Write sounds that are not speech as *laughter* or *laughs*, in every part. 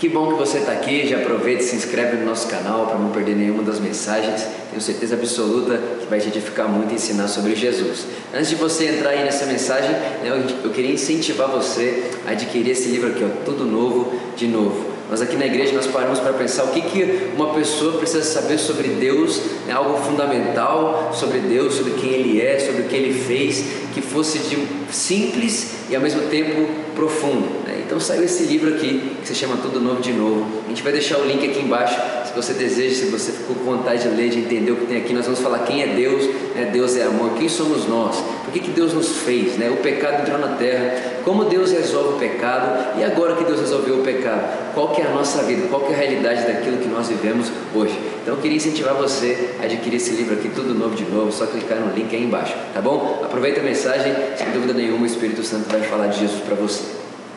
Que bom que você está aqui. Já aproveita e se inscreve no nosso canal para não perder nenhuma das mensagens. Tenho certeza absoluta que vai te edificar muito e ensinar sobre Jesus. Antes de você entrar aí nessa mensagem, né, eu queria incentivar você a adquirir esse livro aqui, ó, Tudo Novo de Novo. Nós aqui na igreja nós paramos para pensar o que, que uma pessoa precisa saber sobre Deus, né, algo fundamental sobre Deus, sobre quem Ele é, sobre o que Ele fez, que fosse de simples e ao mesmo tempo profundo. Né? Então saiu esse livro aqui que se chama Tudo Novo de Novo. A gente vai deixar o link aqui embaixo se você deseja, se você ficou com vontade de ler, de entender o que tem aqui. Nós vamos falar quem é Deus, né? Deus é amor, quem somos nós, por que, que Deus nos fez, né? o pecado entrou na terra, como Deus resolve o pecado e agora que Deus resolveu o pecado, qual que é a nossa vida, qual que é a realidade daquilo que nós vivemos hoje. Então eu queria incentivar você a adquirir esse livro aqui, Tudo Novo de Novo, só clicar no link aí embaixo, tá bom? Aproveita a mensagem, sem dúvida nenhuma o Espírito Santo vai falar de Jesus para você.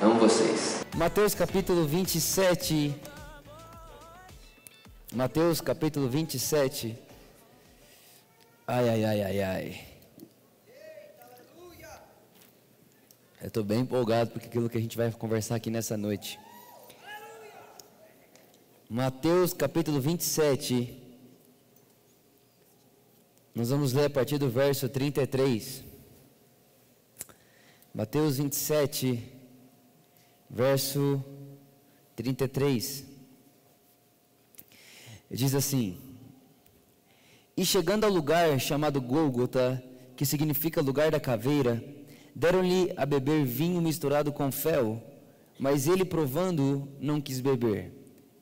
Amo vocês. Mateus capítulo 27. Mateus capítulo 27. Ai, ai, ai, ai, ai. Eu estou bem empolgado porque aquilo que a gente vai conversar aqui nessa noite. Mateus capítulo 27. Nós vamos ler a partir do verso 33. Mateus 27, verso 33. Diz assim: E chegando ao lugar chamado Gólgota, que significa lugar da caveira, deram-lhe a beber vinho misturado com fel, mas ele, provando, não quis beber.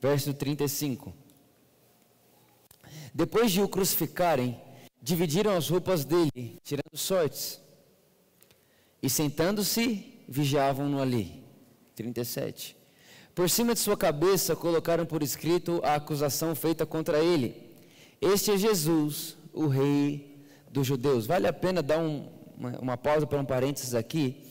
Verso 35. Depois de o crucificarem, dividiram as roupas dele, tirando sortes. E sentando-se, vigiavam-no ali. 37. Por cima de sua cabeça colocaram por escrito a acusação feita contra ele. Este é Jesus, o rei dos judeus. Vale a pena dar um, uma, uma, pausa para um parênteses aqui.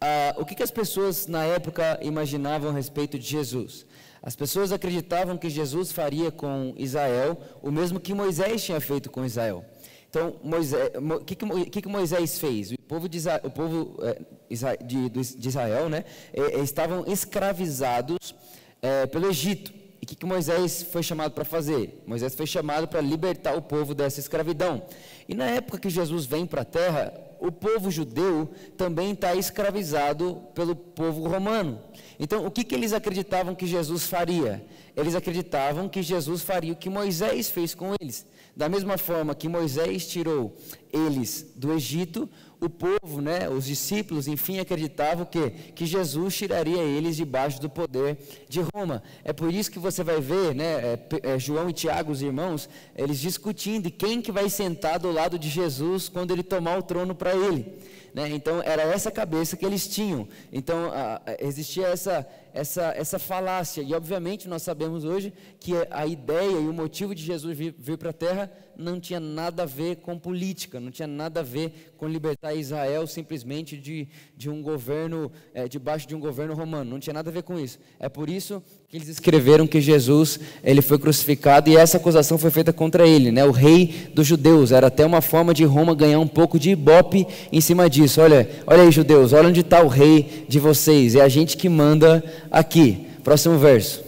Ah, o que, que as pessoas na época imaginavam a respeito de Jesus? As pessoas acreditavam que Jesus faria com Israel o mesmo que Moisés tinha feito com Israel. Então, o que, que, que, Moisés fez? O povo de, o povo, é, de, de Israel né, é, estavam escravizados é, pelo Egito. E o que, que Moisés foi chamado para fazer? Moisés foi chamado para libertar o povo dessa escravidão. E na época que Jesus vem para a terra, o povo judeu também está escravizado pelo povo romano. Então, o que, que eles acreditavam que Jesus faria? Eles acreditavam que Jesus faria o que Moisés fez com eles. Da mesma forma que Moisés tirou eles do Egito, o povo, né, os discípulos, enfim, acreditavam que, que Jesus tiraria eles debaixo do poder de Roma. É por isso que você vai ver, né, é, é, João e Tiago, os irmãos, eles discutindo quem que vai sentar do lado de Jesus quando ele tomar o trono para ele. Né? Então, era essa cabeça que eles tinham. Então, a, existia essa, essa, essa falácia. E, obviamente, nós sabemos hoje que a ideia e o motivo de Jesus vir, vir para a Terra não tinha nada a ver com política, não tinha nada a ver com libertar Israel simplesmente de, de um governo, é, debaixo de um governo romano. Não tinha nada a ver com isso. É por isso que eles escreveram que Jesus ele foi crucificado e essa acusação foi feita contra ele, né? o rei dos judeus. Era até uma forma de Roma ganhar um pouco de ibope em cima disso. Olha, olha aí, judeus, olha onde está o rei de vocês. É a gente que manda aqui. Próximo verso.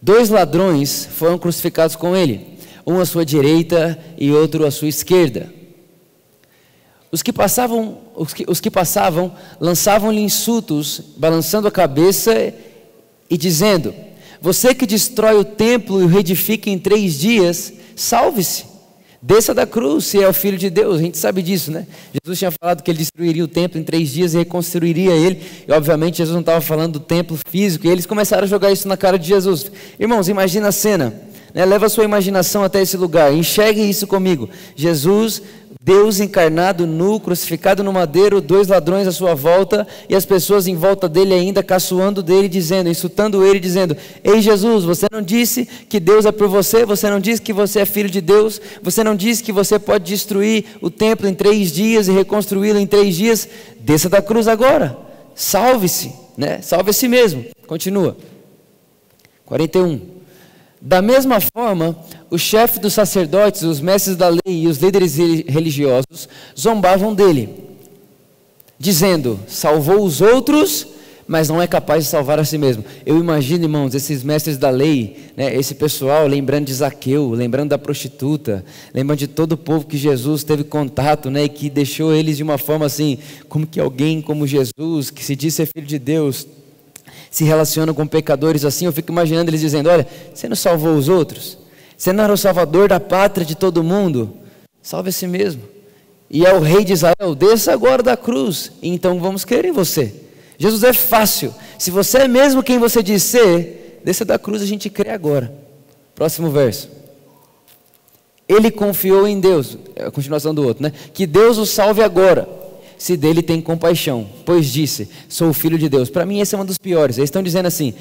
Dois ladrões foram crucificados com ele um à sua direita e outro à sua esquerda. Os que passavam, os que, os que passavam lançavam-lhe insultos, balançando a cabeça e dizendo: Você que destrói o templo e o reedifica em três dias, salve-se. Desça da cruz se é o Filho de Deus, a gente sabe disso, né? Jesus tinha falado que ele destruiria o templo em três dias e reconstruiria ele, e obviamente Jesus não estava falando do templo físico, e eles começaram a jogar isso na cara de Jesus. Irmãos, imagina a cena: né? Leva a sua imaginação até esse lugar. Enxergue isso comigo. Jesus, Deus encarnado, nu, crucificado no madeiro, dois ladrões à sua volta e as pessoas em volta dele ainda caçoando dele, dizendo, insultando ele, dizendo: Ei Jesus, você não disse que Deus é por você? Você não disse que você é filho de Deus? Você não disse que você pode destruir o templo em três dias e reconstruí-lo em três dias? Desça da cruz agora. Salve-se, né? Salve a si mesmo. Continua. 41. Da mesma forma, o chefe dos sacerdotes, os mestres da lei e os líderes religiosos zombavam dele, dizendo: salvou os outros, mas não é capaz de salvar a si mesmo. Eu imagino, irmãos, esses mestres da lei, né, esse pessoal lembrando de Zaqueu, lembrando da prostituta, lembrando de todo o povo que Jesus teve contato, né, e que deixou eles de uma forma assim, como que alguém como Jesus, que se diz ser filho de Deus, se relaciona com pecadores assim. Eu fico imaginando eles dizendo: Olha, você não salvou os outros? Você não era o salvador da pátria de todo mundo? Salve a si mesmo. E é o rei de Israel, desça agora da cruz, então vamos crer em você. Jesus é fácil. Se você é mesmo quem você diz ser, desça da cruz a gente crê agora. Próximo verso. Ele confiou em Deus, é a continuação do outro, né? Que Deus o salve agora, se dele tem compaixão, pois disse: Sou filho de Deus. Para mim, esse é um dos piores. Eles estão dizendo assim: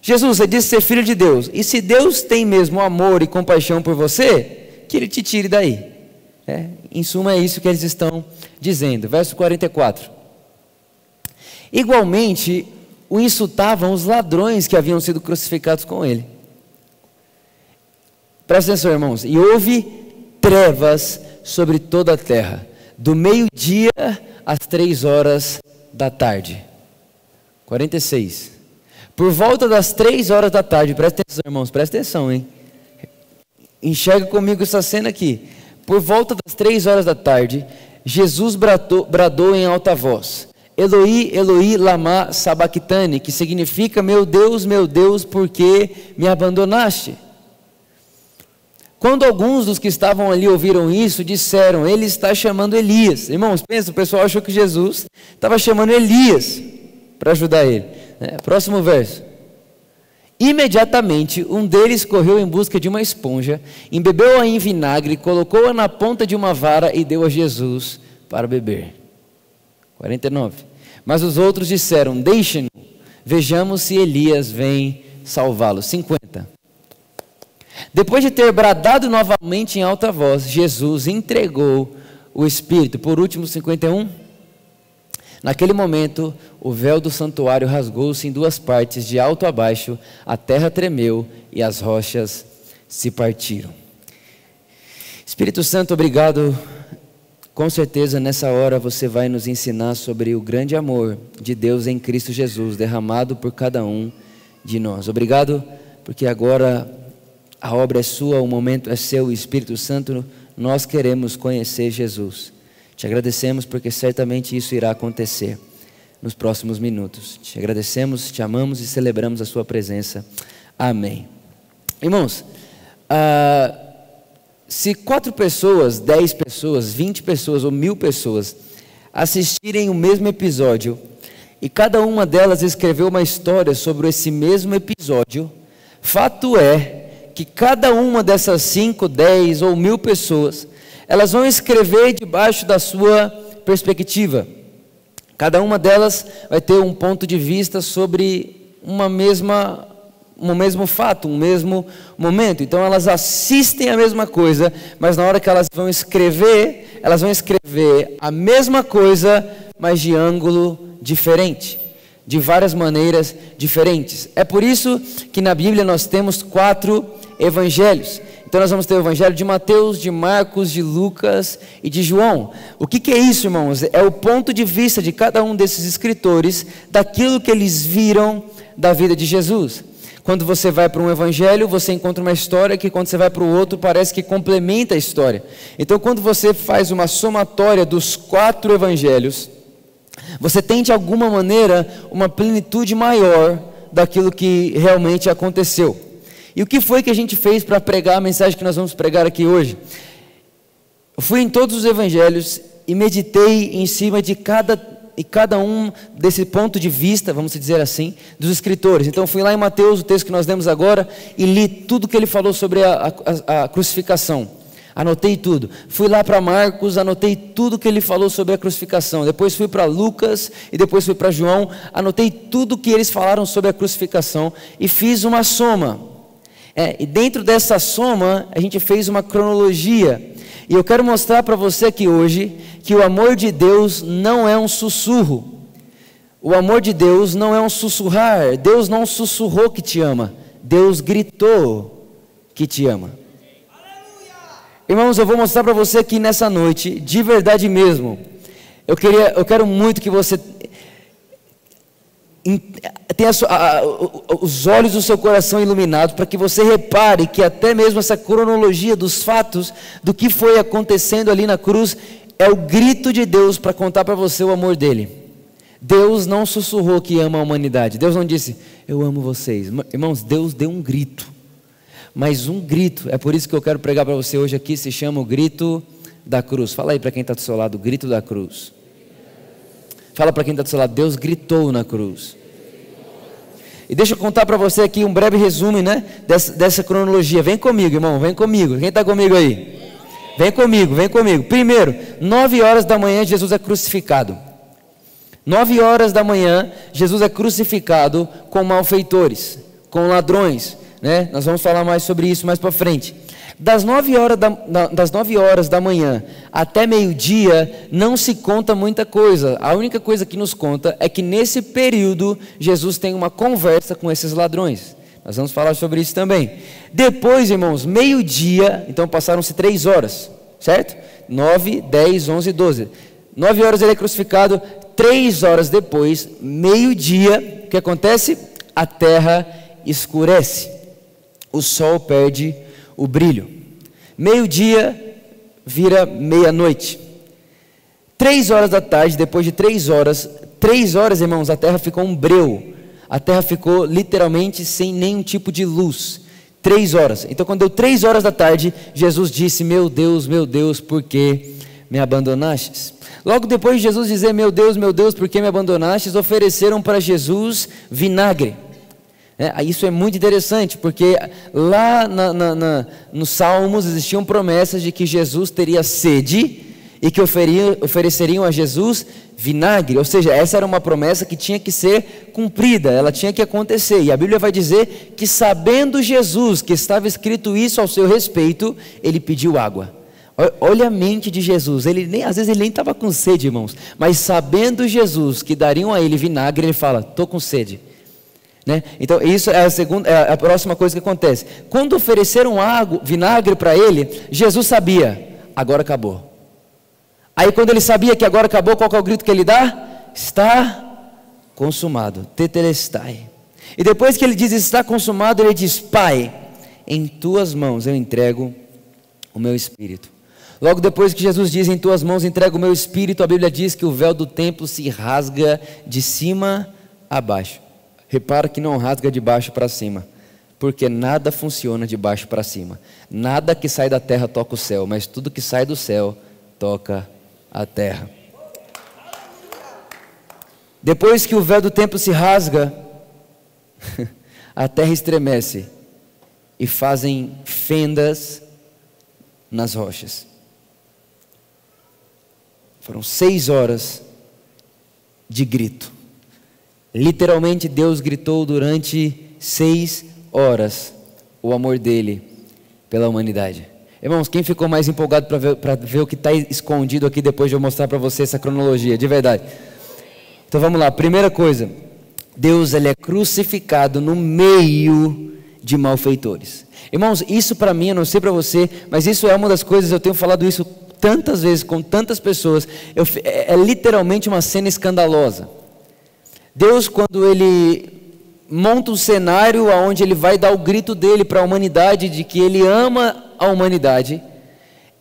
Jesus, você disse ser filho de Deus, e se Deus tem mesmo amor e compaixão por você, que ele te tire daí. É, em suma, é isso que eles estão dizendo. Verso 44. Igualmente, o insultavam os ladrões que haviam sido crucificados com ele. Presta atenção, irmãos. E houve trevas sobre toda a terra, do meio-dia às três horas da tarde. 46. Por volta das três horas da tarde, presta atenção, irmãos, presta atenção, hein? Enxerga comigo essa cena aqui. Por volta das três horas da tarde, Jesus bradou, bradou em alta voz: Eloi, Eloi, lama sabachthani, que significa: Meu Deus, meu Deus, por que me abandonaste? Quando alguns dos que estavam ali ouviram isso, disseram: Ele está chamando Elias. Irmãos, pensa, o pessoal achou que Jesus estava chamando Elias para ajudar ele. É, próximo verso. Imediatamente, um deles correu em busca de uma esponja, embebeu-a em vinagre, colocou-a na ponta de uma vara e deu a Jesus para beber. 49. Mas os outros disseram: Deixem-no, vejamos se Elias vem salvá-lo. 50. Depois de ter bradado novamente em alta voz, Jesus entregou o Espírito. Por último, 51. Naquele momento, o véu do santuário rasgou-se em duas partes, de alto a baixo, a terra tremeu e as rochas se partiram. Espírito Santo, obrigado. Com certeza nessa hora você vai nos ensinar sobre o grande amor de Deus em Cristo Jesus, derramado por cada um de nós. Obrigado, porque agora a obra é sua, o momento é seu, Espírito Santo, nós queremos conhecer Jesus. Te agradecemos porque certamente isso irá acontecer nos próximos minutos. Te agradecemos, te amamos e celebramos a Sua presença. Amém. Irmãos, ah, se quatro pessoas, dez pessoas, vinte pessoas ou mil pessoas assistirem o mesmo episódio e cada uma delas escreveu uma história sobre esse mesmo episódio, fato é que cada uma dessas cinco, dez ou mil pessoas elas vão escrever debaixo da sua perspectiva. Cada uma delas vai ter um ponto de vista sobre uma mesma um mesmo fato, um mesmo momento. Então elas assistem a mesma coisa, mas na hora que elas vão escrever, elas vão escrever a mesma coisa, mas de ângulo diferente, de várias maneiras diferentes. É por isso que na Bíblia nós temos quatro evangelhos. Então nós vamos ter o evangelho de Mateus, de Marcos, de Lucas e de João. O que, que, é isso, irmãos? É o ponto de vista de cada um desses escritores daquilo que eles viram da vida de Jesus. Quando você vai para um evangelho, você encontra uma história que quando você vai para o outro parece que complementa a história. Então, quando você faz uma somatória dos quatro evangelhos, você tem de alguma maneira uma plenitude maior daquilo que realmente aconteceu. E o que foi que a gente fez para pregar a mensagem que nós vamos pregar aqui hoje? Eu fui em todos os evangelhos e meditei em cima de cada e cada um desse ponto de vista, vamos dizer assim, dos escritores. Então fui lá em Mateus, o texto que nós lemos agora, e li tudo que ele falou sobre a, a, a crucificação. Anotei tudo. Fui lá para Marcos, anotei tudo que ele falou sobre a crucificação. Depois fui para Lucas e depois fui para João, anotei tudo que eles falaram sobre a crucificação e fiz uma soma. É, e dentro dessa soma, a gente fez uma cronologia. E eu quero mostrar para você aqui hoje que o amor de Deus não é um sussurro. O amor de Deus não é um sussurrar. Deus não sussurrou que te ama. Deus gritou que te ama. Irmãos, eu vou mostrar para você aqui nessa noite, de verdade mesmo. Eu, queria, eu quero muito que você tenha os olhos do seu coração iluminados para que você repare que até mesmo essa cronologia dos fatos do que foi acontecendo ali na cruz é o grito de Deus para contar para você o amor dele. Deus não sussurrou que ama a humanidade. Deus não disse, eu amo vocês. Irmãos, Deus deu um grito. Mas um grito, é por isso que eu quero pregar para você hoje aqui, se chama o grito da cruz. Fala aí para quem está do seu lado, o grito da cruz. Fala para quem está do seu lado, Deus gritou na cruz. E deixa eu contar para você aqui um breve resumo né, dessa, dessa cronologia. Vem comigo, irmão, vem comigo. Quem está comigo aí? Vem comigo, vem comigo. Primeiro, nove horas da manhã, Jesus é crucificado. Nove horas da manhã, Jesus é crucificado com malfeitores, com ladrões. Né? Nós vamos falar mais sobre isso mais para frente. Das nove, horas da, das nove horas da manhã até meio-dia, não se conta muita coisa. A única coisa que nos conta é que nesse período, Jesus tem uma conversa com esses ladrões. Nós vamos falar sobre isso também. Depois, irmãos, meio-dia, então passaram-se três horas, certo? Nove, dez, onze, doze. Nove horas ele é crucificado. Três horas depois, meio-dia, o que acontece? A terra escurece. O sol perde o brilho. Meio-dia vira meia-noite. Três horas da tarde, depois de três horas, três horas, irmãos, a terra ficou um breu. A terra ficou literalmente sem nenhum tipo de luz. Três horas. Então, quando deu três horas da tarde, Jesus disse: Meu Deus, meu Deus, por que me abandonastes? Logo depois de Jesus dizer: Meu Deus, meu Deus, por que me abandonastes? Ofereceram para Jesus vinagre. É, isso é muito interessante, porque lá na, na, na, nos Salmos existiam promessas de que Jesus teria sede e que ofereceriam a Jesus vinagre, ou seja, essa era uma promessa que tinha que ser cumprida, ela tinha que acontecer. E a Bíblia vai dizer que, sabendo Jesus que estava escrito isso ao seu respeito, ele pediu água. Olha a mente de Jesus, ele nem, às vezes ele nem estava com sede, irmãos, mas sabendo Jesus que dariam a ele vinagre, ele fala: Estou com sede né? Então, isso é a, segunda, é a próxima coisa que acontece. Quando ofereceram água, vinagre para ele, Jesus sabia, agora acabou. Aí, quando ele sabia que agora acabou, qual é o grito que ele dá? Está consumado. Tetelestai. E depois que ele diz está consumado, ele diz: Pai, em tuas mãos eu entrego o meu espírito. Logo depois que Jesus diz: Em tuas mãos entrego o meu espírito, a Bíblia diz que o véu do templo se rasga de cima a baixo. Repara que não rasga de baixo para cima, porque nada funciona de baixo para cima. Nada que sai da terra toca o céu, mas tudo que sai do céu toca a terra. Depois que o véu do templo se rasga, *laughs* a terra estremece e fazem fendas nas rochas. Foram seis horas de grito. Literalmente, Deus gritou durante seis horas o amor dele pela humanidade. Irmãos, quem ficou mais empolgado para ver, ver o que está escondido aqui depois de eu mostrar para você essa cronologia, de verdade? Então vamos lá, primeira coisa, Deus ele é crucificado no meio de malfeitores. Irmãos, isso para mim, eu não sei para você, mas isso é uma das coisas, eu tenho falado isso tantas vezes com tantas pessoas, eu, é, é literalmente uma cena escandalosa. Deus, quando Ele monta um cenário onde Ele vai dar o grito dele para a humanidade de que Ele ama a humanidade,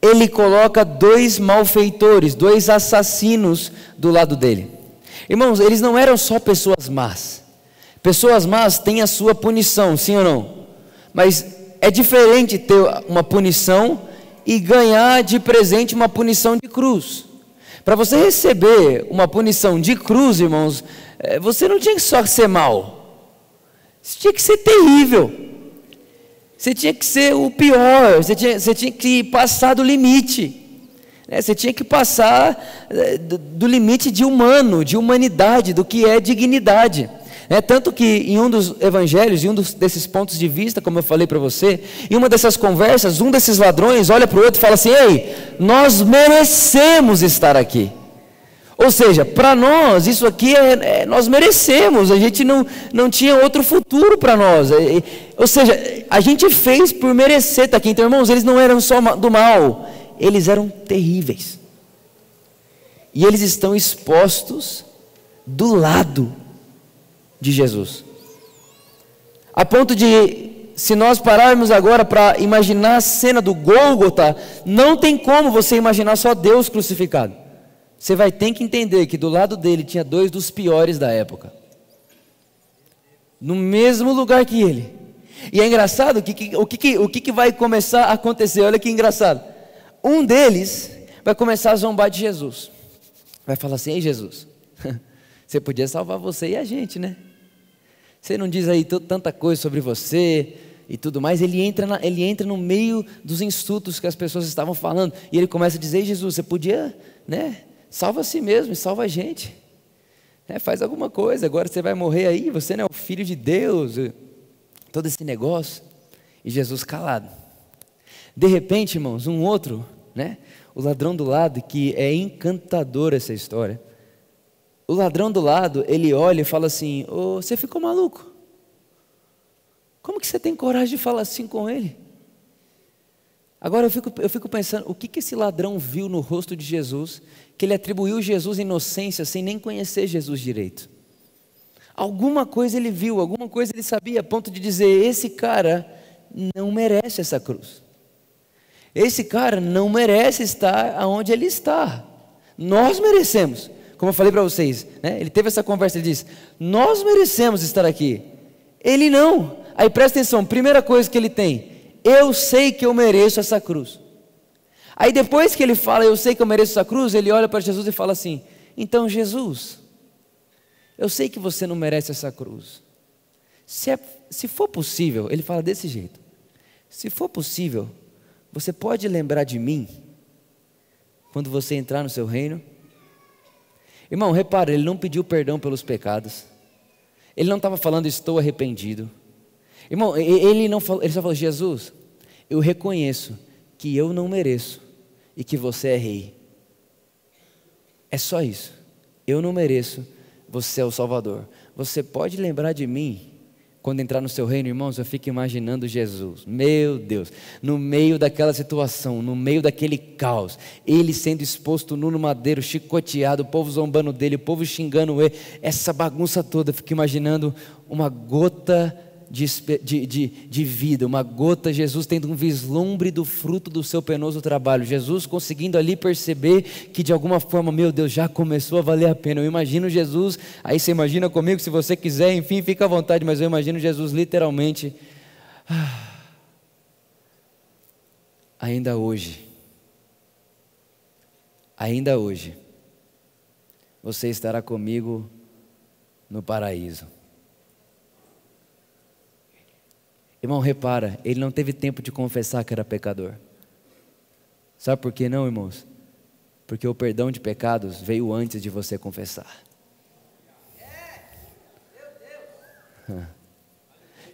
Ele coloca dois malfeitores, dois assassinos do lado dele. Irmãos, eles não eram só pessoas más. Pessoas más têm a sua punição, sim ou não? Mas é diferente ter uma punição e ganhar de presente uma punição de cruz. Para você receber uma punição de cruz, irmãos, você não tinha que só ser mal, você tinha que ser terrível, você tinha que ser o pior, você tinha, você tinha que passar do limite. Né? Você tinha que passar é, do limite de humano, de humanidade, do que é dignidade. É, tanto que em um dos evangelhos, em um dos, desses pontos de vista, como eu falei para você, em uma dessas conversas, um desses ladrões olha para o outro e fala assim: Ei, nós merecemos estar aqui. Ou seja, para nós, isso aqui é, é, nós merecemos, a gente não, não tinha outro futuro para nós. É, ou seja, a gente fez por merecer estar aqui. Então, irmãos, eles não eram só do mal, eles eram terríveis. E eles estão expostos do lado de Jesus. A ponto de, se nós pararmos agora para imaginar a cena do Gólgota, não tem como você imaginar só Deus crucificado. Você vai ter que entender que do lado dele tinha dois dos piores da época. No mesmo lugar que ele. E é engraçado que, que, o, que, o que, que vai começar a acontecer. Olha que engraçado. Um deles vai começar a zombar de Jesus. Vai falar assim: Ei, Jesus, *laughs* você podia salvar você e a gente, né? Você não diz aí tanta coisa sobre você e tudo mais. Ele entra, na, ele entra no meio dos insultos que as pessoas estavam falando. E ele começa a dizer: Ei, Jesus, você podia, né? Salva a si mesmo e salva a gente. É, faz alguma coisa, agora você vai morrer aí, você não é o filho de Deus. Todo esse negócio. E Jesus calado. De repente, irmãos, um outro, né? O ladrão do lado, que é encantador essa história. O ladrão do lado, ele olha e fala assim: oh, Você ficou maluco? Como que você tem coragem de falar assim com ele? Agora eu fico, eu fico pensando: o que, que esse ladrão viu no rosto de Jesus que ele atribuiu Jesus inocência sem nem conhecer Jesus direito? Alguma coisa ele viu, alguma coisa ele sabia, a ponto de dizer: Esse cara não merece essa cruz. Esse cara não merece estar aonde ele está. Nós merecemos. Como eu falei para vocês, né? ele teve essa conversa, ele disse: Nós merecemos estar aqui. Ele não. Aí presta atenção, primeira coisa que ele tem: Eu sei que eu mereço essa cruz. Aí depois que ele fala, Eu sei que eu mereço essa cruz, ele olha para Jesus e fala assim: Então, Jesus, eu sei que você não merece essa cruz. Se, é, se for possível, ele fala desse jeito: Se for possível, você pode lembrar de mim quando você entrar no seu reino? Irmão, repara, ele não pediu perdão pelos pecados. Ele não estava falando estou arrependido. Irmão, ele não falou, ele só falou: Jesus, eu reconheço que eu não mereço e que você é rei. É só isso. Eu não mereço, você é o Salvador. Você pode lembrar de mim quando entrar no seu reino, irmãos, eu fico imaginando Jesus, meu Deus, no meio daquela situação, no meio daquele caos, ele sendo exposto no madeiro, chicoteado, o povo zombando dele, o povo xingando ele, essa bagunça toda, eu fico imaginando uma gota de, de, de, de, vida, uma gota, Jesus tendo um vislumbre do fruto do seu penoso trabalho, Jesus conseguindo ali perceber que de alguma forma, meu Deus, já começou a valer a pena. Eu imagino Jesus, aí você imagina comigo, se você quiser, enfim, fica à vontade, mas eu imagino Jesus literalmente. Ah, ainda hoje, ainda hoje, você estará comigo no paraíso. Irmão, repara, ele não teve tempo de confessar que era pecador. Sabe por que não, irmãos? Porque o perdão de pecados veio antes de você confessar. *laughs*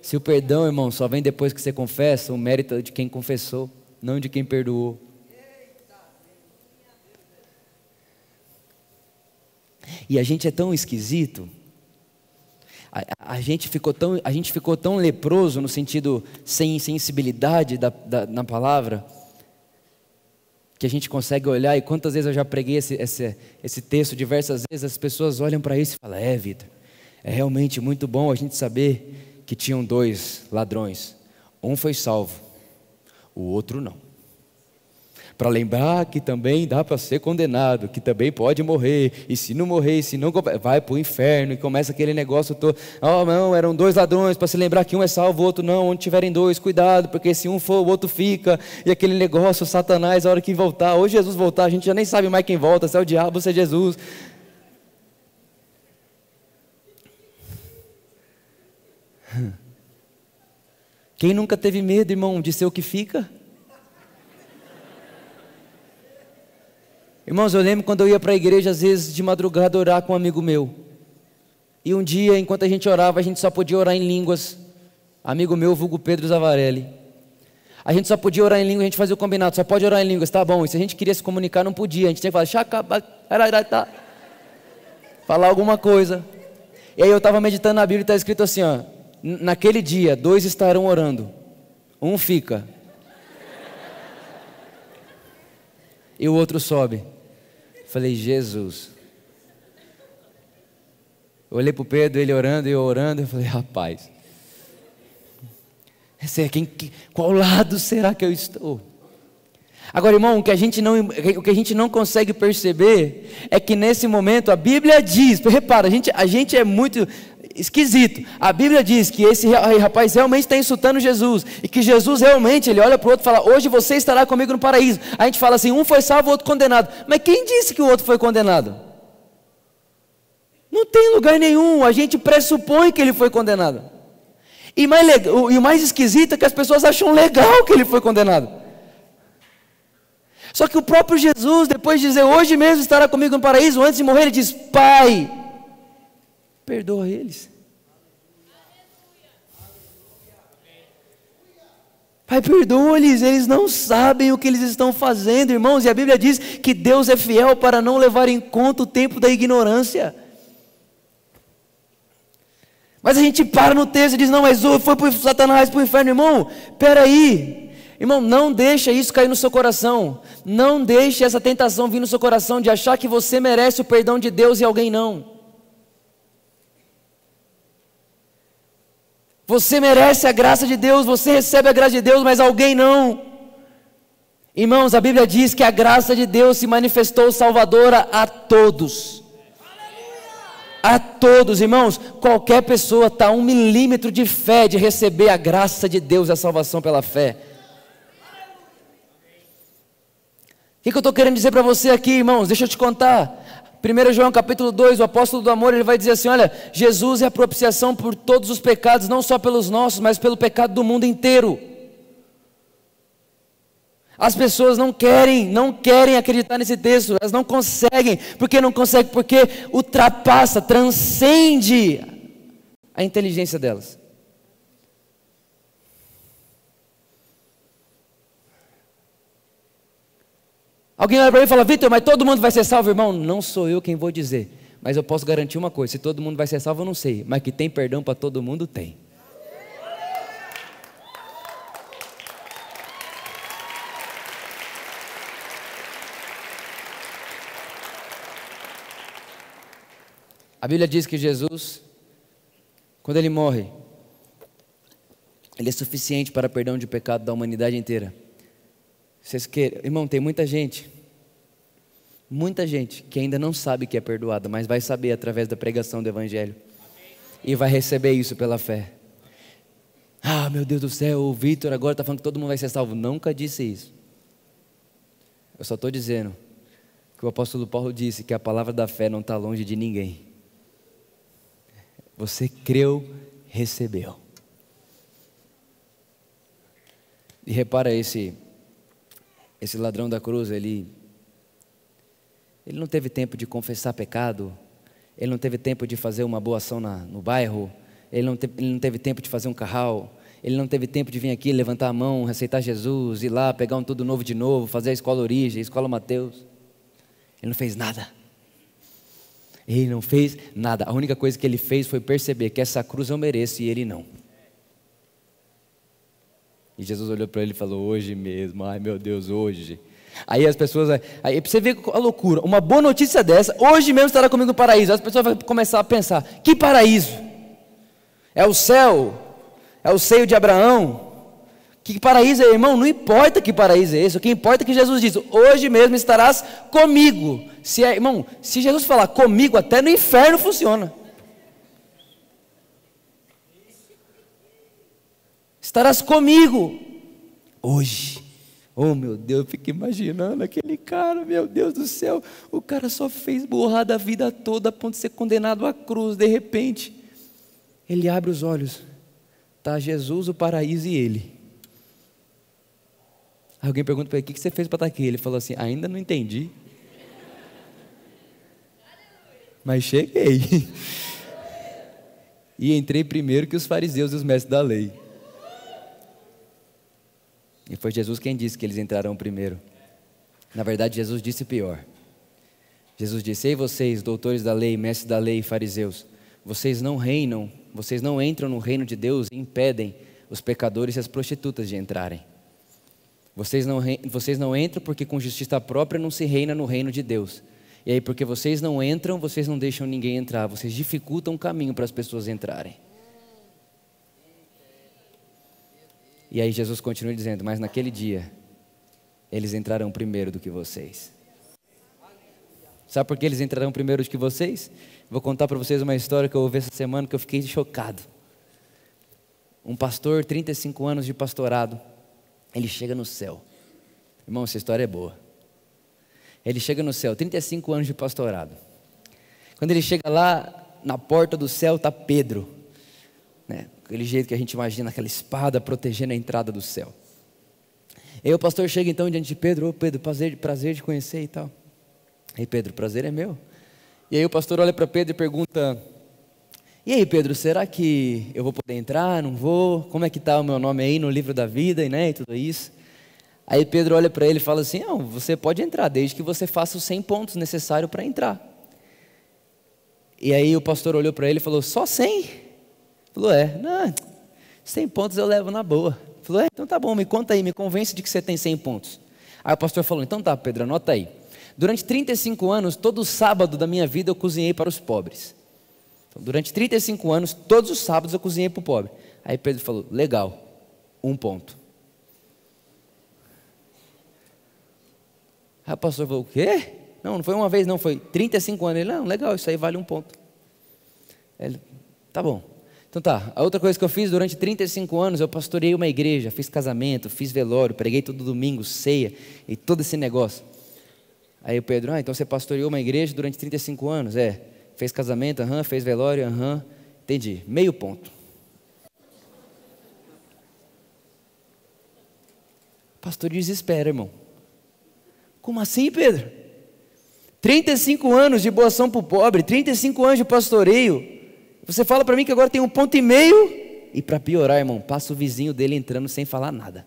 Se o perdão, irmão, só vem depois que você confessa, o mérito é de quem confessou, não de quem perdoou. E a gente é tão esquisito a, a, gente ficou tão, a gente ficou tão leproso no sentido sem sensibilidade da, da, na palavra, que a gente consegue olhar, e quantas vezes eu já preguei esse, esse, esse texto, diversas vezes as pessoas olham para isso e falam: É, Vitor, é realmente muito bom a gente saber que tinham dois ladrões. Um foi salvo, o outro não para lembrar que também dá para ser condenado, que também pode morrer, e se não morrer, se não vai para o inferno, e começa aquele negócio todo, oh não, eram dois ladrões, para se lembrar que um é salvo, o outro não, onde tiverem dois, cuidado, porque se um for, o outro fica, e aquele negócio, Satanás, a hora que voltar, ou Jesus voltar, a gente já nem sabe mais quem volta, se é o diabo se é Jesus. Quem nunca teve medo, irmão, de ser o que fica? Irmãos, eu lembro quando eu ia para a igreja, às vezes de madrugada, orar com um amigo meu. E um dia, enquanto a gente orava, a gente só podia orar em línguas. Amigo meu, vulgo Pedro Zavarelli. A gente só podia orar em línguas, a gente fazia o combinado, só pode orar em línguas, tá bom. E se a gente queria se comunicar, não podia. A gente tinha que falar, tá. falar alguma coisa. E aí eu estava meditando na Bíblia e está escrito assim: ó, naquele dia, dois estarão orando, um fica, e o outro sobe. Falei, Jesus. Eu olhei para o Pedro, ele orando e eu orando, eu falei, rapaz, é quem, qual lado será que eu estou? Agora, irmão, o que, a gente não, o que a gente não consegue perceber é que nesse momento a Bíblia diz, repara, a gente, a gente é muito esquisito. A Bíblia diz que esse rapaz realmente está insultando Jesus e que Jesus realmente ele olha para o outro e fala: Hoje você estará comigo no paraíso. A gente fala assim: um foi salvo, o outro condenado. Mas quem disse que o outro foi condenado? Não tem lugar nenhum. A gente pressupõe que ele foi condenado. E, mais e o mais esquisito é que as pessoas acham legal que ele foi condenado. Só que o próprio Jesus, depois de dizer, hoje mesmo estará comigo no paraíso, antes de morrer, ele diz: Pai, perdoa eles. Pai, perdoa-lhes, eles não sabem o que eles estão fazendo, irmãos, e a Bíblia diz que Deus é fiel para não levar em conta o tempo da ignorância. Mas a gente para no texto e diz: não, mas foi para Satanás, para o inferno, irmão. Peraí, irmão, não deixa isso cair no seu coração. Não deixe essa tentação vir no seu coração de achar que você merece o perdão de Deus e alguém não. Você merece a graça de Deus, você recebe a graça de Deus, mas alguém não. Irmãos, a Bíblia diz que a graça de Deus se manifestou salvadora a todos. A todos, irmãos, qualquer pessoa está a um milímetro de fé de receber a graça de Deus a salvação pela fé. O que, que eu estou querendo dizer para você aqui, irmãos? Deixa eu te contar. 1 João capítulo 2, o apóstolo do amor, ele vai dizer assim: olha, Jesus é a propiciação por todos os pecados, não só pelos nossos, mas pelo pecado do mundo inteiro. As pessoas não querem, não querem acreditar nesse texto, elas não conseguem. Por que não conseguem? Porque ultrapassa, transcende a inteligência delas. Alguém olha para mim e fala, Vitor, mas todo mundo vai ser salvo, irmão? Não sou eu quem vou dizer. Mas eu posso garantir uma coisa: se todo mundo vai ser salvo, eu não sei. Mas que tem perdão para todo mundo, tem. A Bíblia diz que Jesus, quando ele morre, ele é suficiente para perdão de pecado da humanidade inteira. Vocês querem, irmão, tem muita gente, muita gente que ainda não sabe que é perdoada, mas vai saber através da pregação do Evangelho e vai receber isso pela fé. Ah, meu Deus do céu, o Vitor agora está falando que todo mundo vai ser salvo. Nunca disse isso. Eu só estou dizendo que o apóstolo Paulo disse que a palavra da fé não está longe de ninguém. Você creu, recebeu. E repara esse esse ladrão da cruz, ele, ele não teve tempo de confessar pecado, ele não teve tempo de fazer uma boa ação na, no bairro, ele não, te, ele não teve tempo de fazer um carral, ele não teve tempo de vir aqui levantar a mão, receitar Jesus, ir lá, pegar um tudo novo de novo, fazer a escola origem, a escola Mateus. Ele não fez nada. Ele não fez nada. A única coisa que ele fez foi perceber que essa cruz eu mereço e ele não. E Jesus olhou para ele e falou: Hoje mesmo, ai meu Deus, hoje. Aí as pessoas, aí você vê a loucura, uma boa notícia dessa, hoje mesmo estará comigo no paraíso. As pessoas vão começar a pensar: que paraíso? É o céu? É o seio de Abraão? Que paraíso é, irmão? Não importa que paraíso é esse, o que importa é que Jesus diz: hoje mesmo estarás comigo. Se é, irmão, se Jesus falar comigo, até no inferno funciona. Estarás comigo hoje. Oh meu Deus, eu fico imaginando aquele cara, meu Deus do céu, o cara só fez borrada a vida toda a ponto de ser condenado à cruz, de repente, ele abre os olhos, está Jesus, o paraíso e ele. Alguém pergunta para ele: o que você fez para estar aqui? Ele falou assim: ainda não entendi. Mas cheguei. *laughs* E entrei primeiro que os fariseus e os mestres da lei. E foi Jesus quem disse que eles entrarão primeiro. Na verdade, Jesus disse pior. Jesus disse: Ei, vocês, doutores da lei, mestres da lei e fariseus, vocês não reinam, vocês não entram no reino de Deus e impedem os pecadores e as prostitutas de entrarem. Vocês não, vocês não entram porque com justiça própria não se reina no reino de Deus. E aí, porque vocês não entram, vocês não deixam ninguém entrar, vocês dificultam o caminho para as pessoas entrarem. E aí Jesus continua dizendo: Mas naquele dia, eles entrarão primeiro do que vocês. Sabe por que eles entrarão primeiro do que vocês? Vou contar para vocês uma história que eu ouvi essa semana que eu fiquei chocado. Um pastor, 35 anos de pastorado, ele chega no céu. Irmão, essa história é boa. Ele chega no céu, 35 anos de pastorado. Quando ele chega lá, na porta do céu está Pedro. Aquele jeito que a gente imagina, aquela espada protegendo a entrada do céu. E aí o pastor chega então diante de Pedro, ô Pedro, prazer, prazer de conhecer e tal. Aí Pedro, prazer é meu. E aí o pastor olha para Pedro e pergunta: E aí, Pedro, será que eu vou poder entrar? Não vou? Como é que está o meu nome aí no livro da vida e, né, e tudo isso? Aí Pedro olha para ele e fala assim: Não, você pode entrar, desde que você faça os 100 pontos necessários para entrar. E aí o pastor olhou para ele e falou: Só 100? Falou: É, não, 100 pontos eu levo na boa. Falou: É, então tá bom, me conta aí, me convence de que você tem 100 pontos. Aí o pastor falou: Então tá, Pedro, anota aí. Durante 35 anos, todo sábado da minha vida eu cozinhei para os pobres. Então, durante 35 anos, todos os sábados eu cozinhei para o pobre. Aí Pedro falou: legal, um ponto. Aí o pastor falou: o quê? Não, não foi uma vez, não, foi 35 anos. Ele: não, legal, isso aí vale um ponto. Ele: tá bom. Então tá, a outra coisa que eu fiz durante 35 anos, eu pastorei uma igreja, fiz casamento, fiz velório, preguei todo domingo, ceia e todo esse negócio. Aí o Pedro, ah, então você pastoreou uma igreja durante 35 anos? É. Fez casamento, aham, fez velório, aham. Entendi. Meio ponto. Pastor desespera, irmão. Como assim, Pedro? 35 anos de boa ação para o pobre, 35 anos de pastoreio. Você fala para mim que agora tem um ponto e meio? E para piorar, irmão, passa o vizinho dele entrando sem falar nada.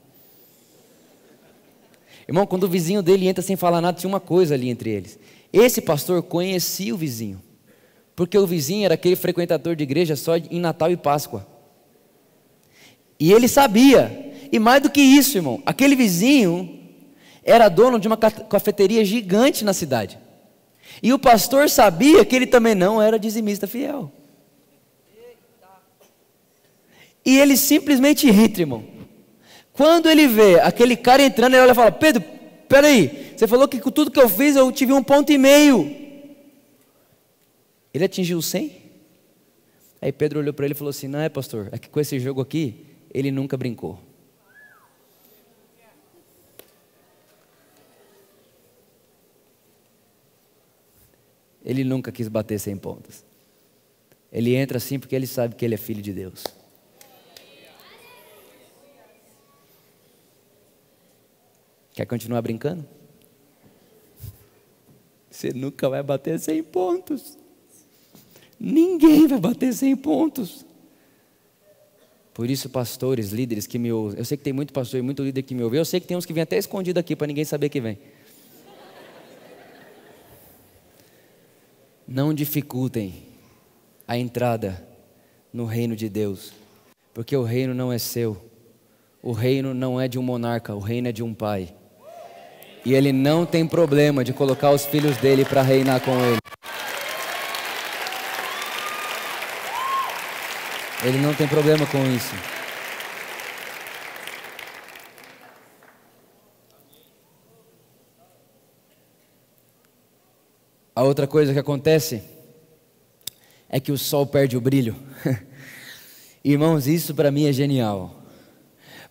Irmão, quando o vizinho dele entra sem falar nada, tinha uma coisa ali entre eles. Esse pastor conhecia o vizinho, porque o vizinho era aquele frequentador de igreja só em Natal e Páscoa. E ele sabia, e mais do que isso, irmão, aquele vizinho era dono de uma cafeteria gigante na cidade. E o pastor sabia que ele também não era dizimista fiel. E ele simplesmente entra, irmão. Quando ele vê aquele cara entrando, ele olha e fala: Pedro, peraí, você falou que com tudo que eu fiz eu tive um ponto e meio. Ele atingiu 100? Aí Pedro olhou para ele e falou assim: Não é, pastor, é que com esse jogo aqui, ele nunca brincou. Ele nunca quis bater 100 pontos. Ele entra assim porque ele sabe que ele é filho de Deus. Quer continuar brincando? Você nunca vai bater 100 pontos. Ninguém vai bater 100 pontos. Por isso, pastores, líderes que me ouvem, eu sei que tem muito pastor e muito líder que me ouve, eu sei que tem uns que vêm até escondido aqui para ninguém saber que vem. Não dificultem a entrada no reino de Deus, porque o reino não é seu, o reino não é de um monarca, o reino é de um pai. E ele não tem problema de colocar os filhos dele para reinar com ele. Ele não tem problema com isso. A outra coisa que acontece é que o sol perde o brilho. *laughs* Irmãos, isso para mim é genial.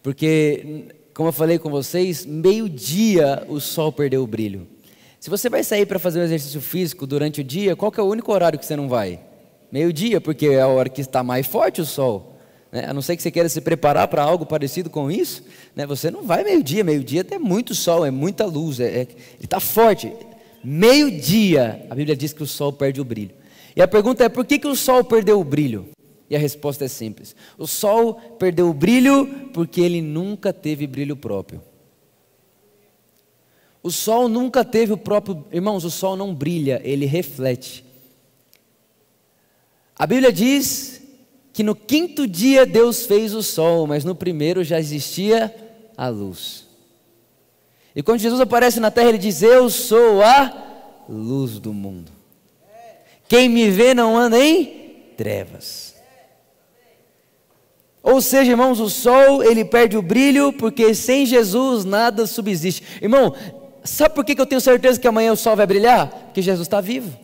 Porque como eu falei com vocês, meio-dia o sol perdeu o brilho. Se você vai sair para fazer um exercício físico durante o dia, qual é o único horário que você não vai? Meio-dia, porque é a hora que está mais forte o sol. Né? A não ser que você queira se preparar para algo parecido com isso, né? você não vai meio-dia. Meio-dia tem muito sol, é muita luz, é, é, ele está forte. Meio-dia, a Bíblia diz que o sol perde o brilho. E a pergunta é: por que, que o sol perdeu o brilho? E a resposta é simples: o sol perdeu o brilho porque ele nunca teve brilho próprio. O sol nunca teve o próprio. Irmãos, o sol não brilha, ele reflete. A Bíblia diz que no quinto dia Deus fez o sol, mas no primeiro já existia a luz. E quando Jesus aparece na terra, ele diz: Eu sou a luz do mundo. Quem me vê não anda em trevas. Ou seja, irmãos, o sol ele perde o brilho porque sem Jesus nada subsiste. Irmão, sabe por que eu tenho certeza que amanhã o sol vai brilhar? Porque Jesus está vivo.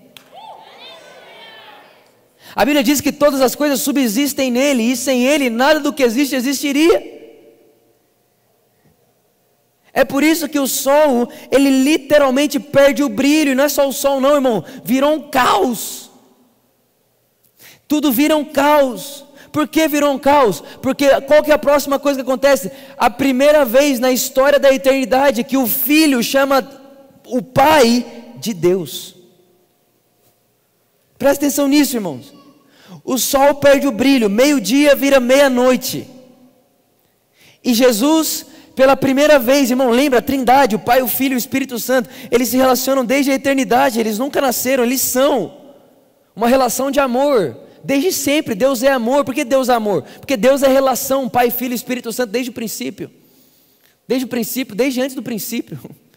A Bíblia diz que todas as coisas subsistem nele e sem ele nada do que existe existiria. É por isso que o sol, ele literalmente perde o brilho, e não é só o sol, não, irmão, virou um caos. Tudo vira um caos. Por que virou um caos? Porque qual que é a próxima coisa que acontece? A primeira vez na história da eternidade que o filho chama o pai de Deus. Presta atenção nisso, irmãos. O sol perde o brilho, meio-dia vira meia-noite. E Jesus, pela primeira vez, irmão, lembra a Trindade, o Pai, o Filho e o Espírito Santo, eles se relacionam desde a eternidade, eles nunca nasceram, eles são uma relação de amor. Desde sempre, Deus é amor. Por que Deus é amor? Porque Deus é relação, Pai, Filho e Espírito Santo, desde o princípio. Desde o princípio, desde antes do princípio. *laughs*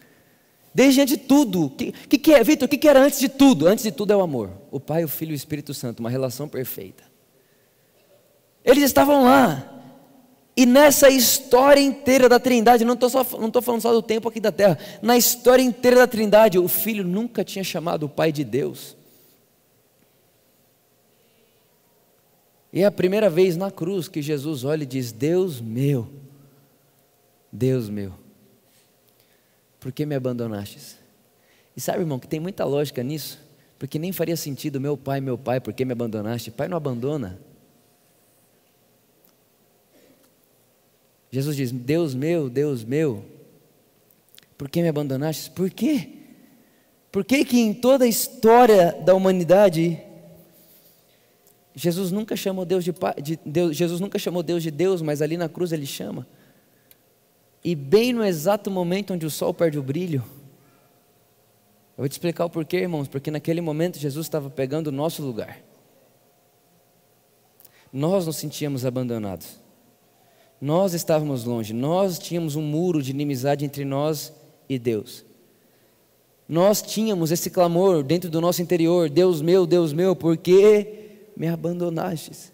Desde antes de tudo. O que, que, que, é, Vitor? O que, que era antes de tudo? Antes de tudo é o amor. O Pai, o Filho e o Espírito Santo, uma relação perfeita. Eles estavam lá. E nessa história inteira da Trindade, não estou falando só do tempo aqui da terra, na história inteira da Trindade, o Filho nunca tinha chamado o Pai de Deus. E é a primeira vez na cruz que Jesus olha e diz: Deus meu, Deus meu, por que me abandonastes? E sabe, irmão, que tem muita lógica nisso, porque nem faria sentido, meu pai, meu pai, por que me abandonaste? Pai não abandona. Jesus diz: Deus meu, Deus meu, por que me abandonaste? Por quê? Por que que em toda a história da humanidade Jesus nunca chamou Deus de, de Deus, Jesus nunca chamou Deus de Deus, mas ali na cruz ele chama. E bem no exato momento onde o sol perde o brilho, eu vou te explicar o porquê, irmãos, porque naquele momento Jesus estava pegando o nosso lugar. Nós nos sentíamos abandonados. Nós estávamos longe, nós tínhamos um muro de inimizade entre nós e Deus. Nós tínhamos esse clamor dentro do nosso interior: Deus meu, Deus meu, por que me abandonastes.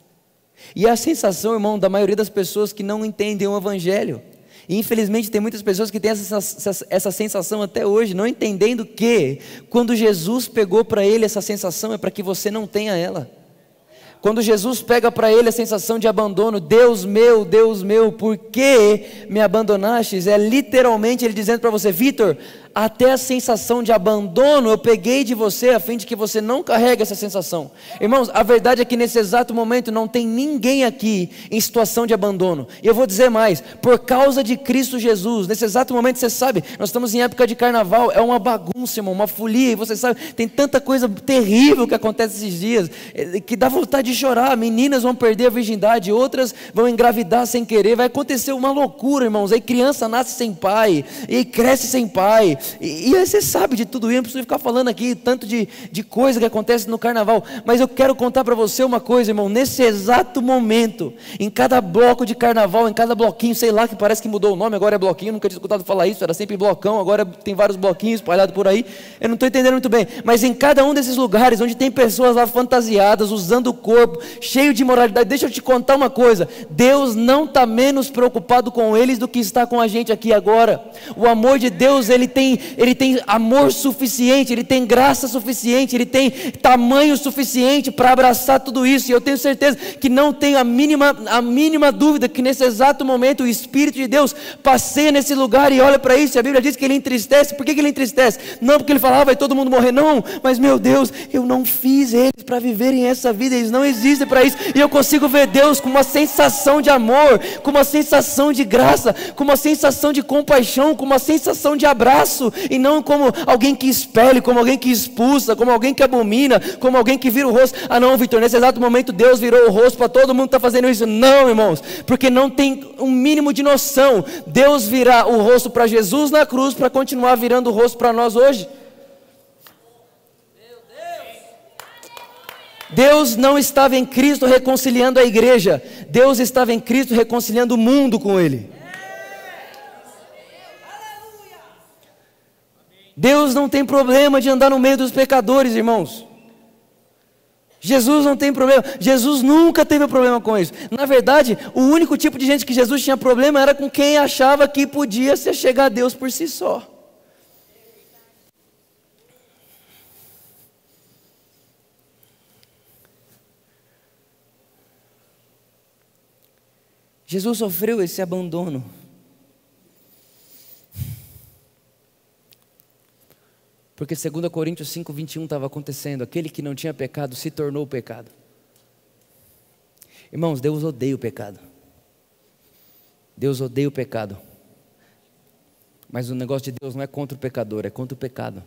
E a sensação, irmão, da maioria das pessoas que não entendem o Evangelho. E infelizmente tem muitas pessoas que têm essa, essa, essa sensação até hoje, não entendendo que quando Jesus pegou para ele essa sensação é para que você não tenha ela. Quando Jesus pega para ele a sensação de abandono, Deus meu, Deus meu, por que me abandonastes? É literalmente ele dizendo para você, Vitor, até a sensação de abandono eu peguei de você a fim de que você não carregue essa sensação. Irmãos, a verdade é que nesse exato momento não tem ninguém aqui em situação de abandono. E eu vou dizer mais, por causa de Cristo Jesus, nesse exato momento você sabe, nós estamos em época de carnaval, é uma bagunça, irmão, uma folia, e você sabe, tem tanta coisa terrível que acontece esses dias, eh, que dá vontade de chorar. Meninas vão perder a virgindade, outras vão engravidar sem querer, vai acontecer uma loucura, irmãos. Aí criança nasce sem pai, e cresce sem pai, e, e aí você sabe de tudo isso, não preciso ficar falando aqui tanto de, de coisa que acontece no carnaval, mas eu quero contar para você uma coisa, irmão. Nesse exato momento, em cada bloco de carnaval, em cada bloquinho, sei lá, que parece que mudou o nome, agora é bloquinho, nunca tinha escutado falar isso, era sempre blocão, agora tem vários bloquinhos espalhados por aí. Eu não estou entendendo muito bem, mas em cada um desses lugares onde tem pessoas lá fantasiadas, usando o corpo, cheio de moralidade, deixa eu te contar uma coisa: Deus não está menos preocupado com eles do que está com a gente aqui agora. O amor de Deus, ele tem ele tem amor suficiente, ele tem graça suficiente, ele tem tamanho suficiente para abraçar tudo isso. E eu tenho certeza que não tenho a mínima, a mínima dúvida que nesse exato momento o Espírito de Deus passeia nesse lugar e olha para isso. E a Bíblia diz que ele entristece. Por que, que ele entristece? Não porque ele falava, ah, vai todo mundo morrer, não. Mas meu Deus, eu não fiz eles para viverem essa vida, eles não existem para isso. E eu consigo ver Deus com uma sensação de amor, com uma sensação de graça, com uma sensação de compaixão, com uma sensação de abraço e não como alguém que expele, como alguém que expulsa, como alguém que abomina, como alguém que vira o rosto. Ah, não, Vitor, nesse exato momento Deus virou o rosto para todo mundo que está fazendo isso. Não, irmãos, porque não tem um mínimo de noção. Deus virá o rosto para Jesus na cruz para continuar virando o rosto para nós hoje. Deus não estava em Cristo reconciliando a igreja, Deus estava em Cristo reconciliando o mundo com Ele. Deus não tem problema de andar no meio dos pecadores, irmãos. Jesus não tem problema, Jesus nunca teve problema com isso. Na verdade, o único tipo de gente que Jesus tinha problema era com quem achava que podia se chegar a Deus por si só. Jesus sofreu esse abandono. Porque 2 Coríntios 5, 21 estava acontecendo. Aquele que não tinha pecado se tornou pecado. Irmãos, Deus odeia o pecado. Deus odeia o pecado. Mas o negócio de Deus não é contra o pecador, é contra o pecado.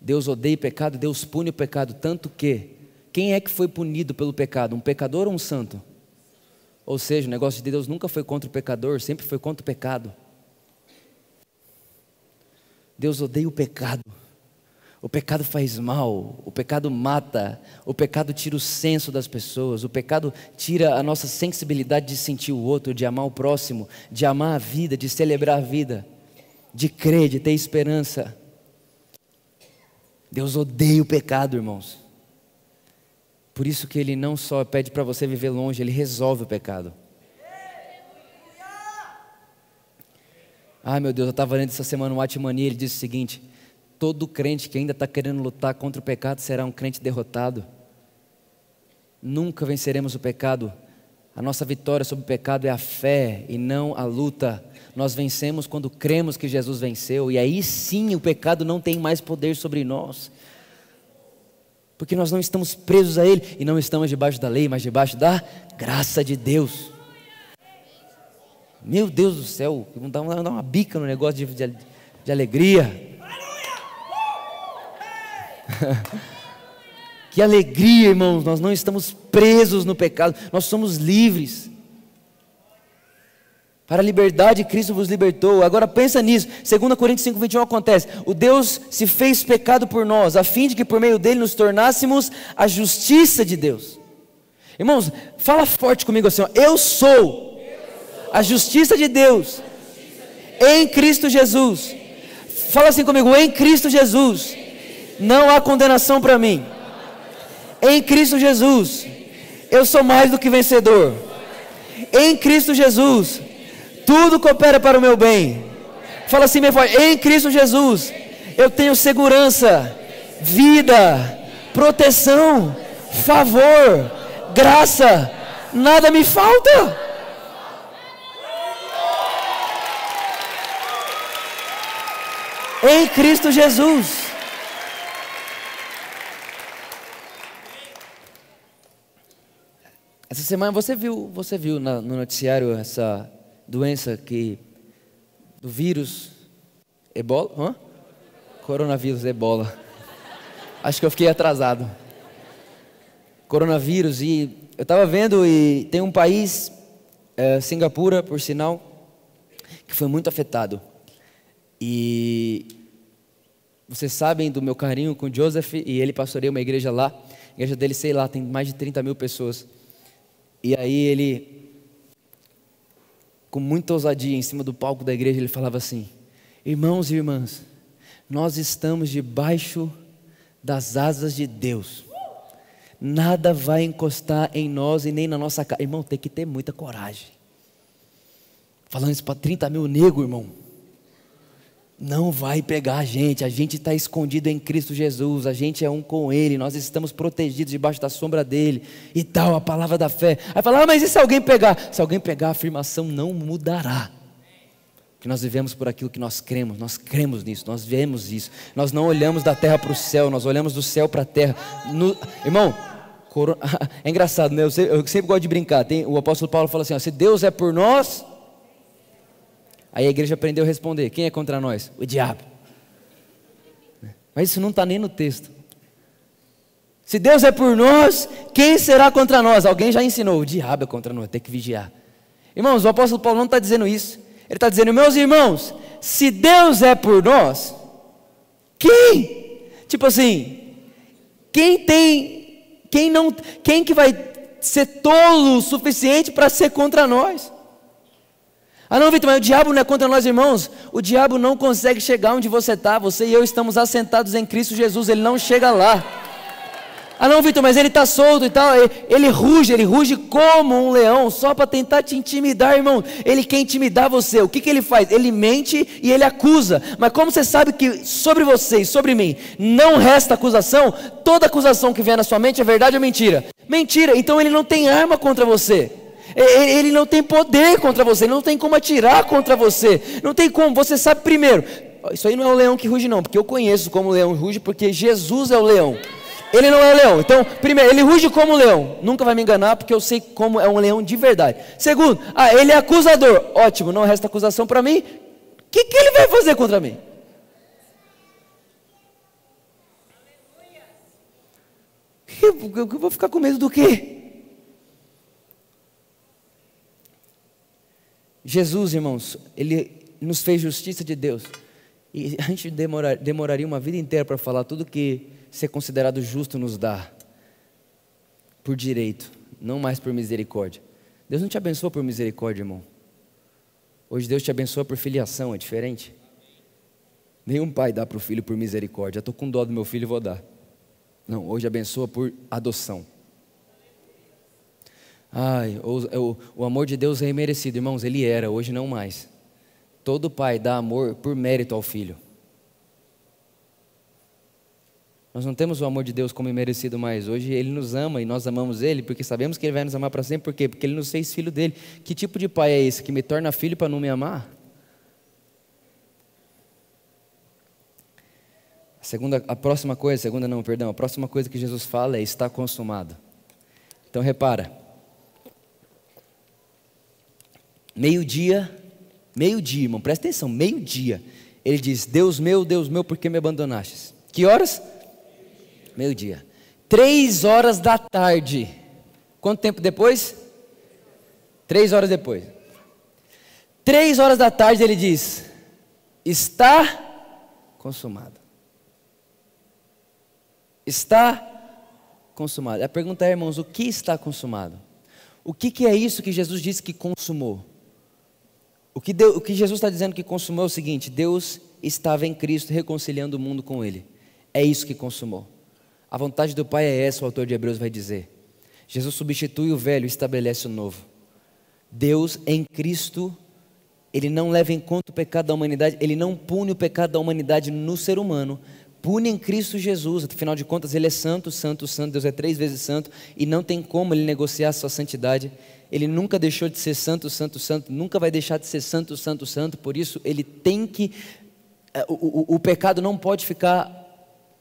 Deus odeia o pecado, Deus pune o pecado, tanto que quem é que foi punido pelo pecado? Um pecador ou um santo? Ou seja, o negócio de Deus nunca foi contra o pecador, sempre foi contra o pecado. Deus odeia o pecado. O pecado faz mal, o pecado mata, o pecado tira o senso das pessoas, o pecado tira a nossa sensibilidade de sentir o outro, de amar o próximo, de amar a vida, de celebrar a vida, de crer, de ter esperança. Deus odeia o pecado, irmãos. Por isso que Ele não só pede para você viver longe, Ele resolve o pecado. Ai meu Deus, eu estava lendo essa semana um Atmania, ele disse o seguinte: todo crente que ainda está querendo lutar contra o pecado será um crente derrotado. Nunca venceremos o pecado. A nossa vitória sobre o pecado é a fé e não a luta. Nós vencemos quando cremos que Jesus venceu, e aí sim o pecado não tem mais poder sobre nós. Porque nós não estamos presos a Ele e não estamos debaixo da lei, mas debaixo da graça de Deus. Meu Deus do céu, dá uma, dá uma bica no negócio de, de, de alegria. *laughs* que alegria, irmãos, nós não estamos presos no pecado, nós somos livres. Para a liberdade, Cristo vos libertou. Agora pensa nisso. 2 Coríntios 5, 21 acontece. O Deus se fez pecado por nós, a fim de que por meio dele nos tornássemos a justiça de Deus. Irmãos, fala forte comigo assim: ó, eu sou a justiça de Deus em Cristo Jesus. Fala assim comigo: em Cristo Jesus não há condenação para mim. Em Cristo Jesus eu sou mais do que vencedor. Em Cristo Jesus tudo coopera para o meu bem. Fala assim, meu pai: em Cristo Jesus eu tenho segurança, vida, proteção, favor, graça, nada me falta. Em Cristo Jesus. Essa semana você viu, você viu no noticiário essa doença que do vírus Ebola, Hã? coronavírus Ebola. Acho que eu fiquei atrasado. Coronavírus e eu estava vendo e tem um país, é, Singapura, por sinal, que foi muito afetado. E vocês sabem do meu carinho com Joseph e ele pastoreia uma igreja lá. A igreja dele, sei lá, tem mais de 30 mil pessoas. E aí ele, com muita ousadia, em cima do palco da igreja, ele falava assim: Irmãos e irmãs, nós estamos debaixo das asas de Deus. Nada vai encostar em nós e nem na nossa casa. Irmão, tem que ter muita coragem. Falando isso para 30 mil negros, irmão não vai pegar a gente. A gente está escondido em Cristo Jesus. A gente é um com Ele. Nós estamos protegidos debaixo da sombra dele e tal. A palavra da fé. Aí fala, ah, mas e se alguém pegar? Se alguém pegar, a afirmação não mudará. Que nós vivemos por aquilo que nós cremos. Nós cremos nisso. Nós vemos isso. Nós não olhamos da terra para o céu. Nós olhamos do céu para a terra. No, irmão. *laughs* É engraçado, né? Eu sempre, eu sempre gosto de brincar. Tem, o apóstolo Paulo fala assim: ó, se Deus é por nós, Aí a igreja aprendeu a responder: quem é contra nós? O diabo. Mas isso não está nem no texto. Se Deus é por nós, quem será contra nós? Alguém já ensinou: o diabo é contra nós, tem que vigiar. Irmãos, o apóstolo Paulo não está dizendo isso. Ele está dizendo: meus irmãos, se Deus é por nós, quem? Tipo assim, quem tem, quem não, quem que vai ser tolo o suficiente para ser contra nós? Ah, não, Vitor, mas o diabo não é contra nós, irmãos. O diabo não consegue chegar onde você está. Você e eu estamos assentados em Cristo Jesus. Ele não chega lá. Ah, não, Vitor, mas ele está solto e tal. Ele, ele, ruge, ele ruge como um leão, só para tentar te intimidar, irmão. Ele quer intimidar você. O que, que ele faz? Ele mente e ele acusa. Mas como você sabe que sobre você e sobre mim não resta acusação, toda acusação que vier na sua mente é verdade ou mentira? Mentira. Então ele não tem arma contra você. Ele não tem poder contra você, ele não tem como atirar contra você, não tem como. Você sabe primeiro, isso aí não é o leão que ruge, não, porque eu conheço como o leão ruge, porque Jesus é o leão. Ele não é leão. Então, primeiro, ele ruge como leão. Nunca vai me enganar, porque eu sei como é um leão de verdade. Segundo, ah, ele é acusador. Ótimo, não resta acusação para mim. O que, que ele vai fazer contra mim? *laughs* Eu vou ficar com medo do quê? Jesus, irmãos, ele nos fez justiça de Deus. E a gente demorar, demoraria uma vida inteira para falar tudo que ser considerado justo nos dá. Por direito, não mais por misericórdia. Deus não te abençoa por misericórdia, irmão. Hoje Deus te abençoa por filiação, é diferente. Nenhum pai dá para o filho por misericórdia. Estou com dó do meu filho vou dar. Não, hoje abençoa por adoção. Ai, o, o, o amor de Deus é imerecido, irmãos, ele era, hoje não mais. Todo pai dá amor por mérito ao filho. Nós não temos o amor de Deus como imerecido mais. Hoje Ele nos ama e nós amamos Ele porque sabemos que Ele vai nos amar para sempre. Por quê? Porque Ele nos fez filho dele. Que tipo de pai é esse que me torna filho para não me amar? A segunda, a próxima coisa, segunda não, perdão, a próxima coisa que Jesus fala é está consumado. Então repara, Meio-dia, meio-dia, irmão, presta atenção, meio-dia. Ele diz: Deus meu, Deus meu, por que me abandonaste? Que horas? Meio-dia. Três horas da tarde. Quanto tempo depois? Três horas depois. Três horas da tarde ele diz: Está consumado. Está consumado. A pergunta é, irmãos, o que está consumado? O que, que é isso que Jesus disse que consumou? O que, Deus, o que Jesus está dizendo que consumou é o seguinte: Deus estava em Cristo reconciliando o mundo com Ele. É isso que consumou. A vontade do Pai é essa, o autor de Hebreus vai dizer. Jesus substitui o velho e estabelece o novo. Deus em Cristo, Ele não leva em conta o pecado da humanidade, Ele não pune o pecado da humanidade no ser humano, pune em Cristo Jesus. Afinal de contas, Ele é santo, santo, santo. Deus é três vezes santo e não tem como Ele negociar a sua santidade. Ele nunca deixou de ser santo, santo, santo, nunca vai deixar de ser santo, santo, santo, por isso ele tem que. Eh, o, o, o pecado não pode ficar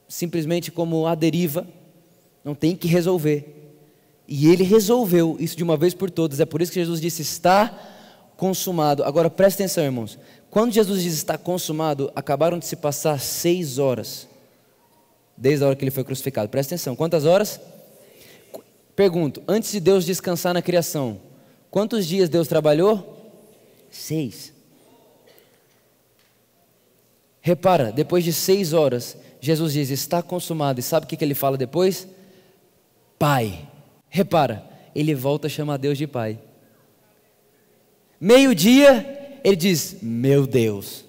simplesmente como a deriva, não tem que resolver. E ele resolveu isso de uma vez por todas, é por isso que Jesus disse: está consumado. Agora presta atenção, irmãos. Quando Jesus diz está consumado, acabaram de se passar seis horas, desde a hora que ele foi crucificado. Presta atenção, quantas horas? Pergunto: antes de Deus descansar na criação, quantos dias Deus trabalhou? Seis. Repara, depois de seis horas, Jesus diz: Está consumado. E sabe o que ele fala depois? Pai. Repara, ele volta a chamar Deus de Pai. Meio-dia, ele diz: Meu Deus,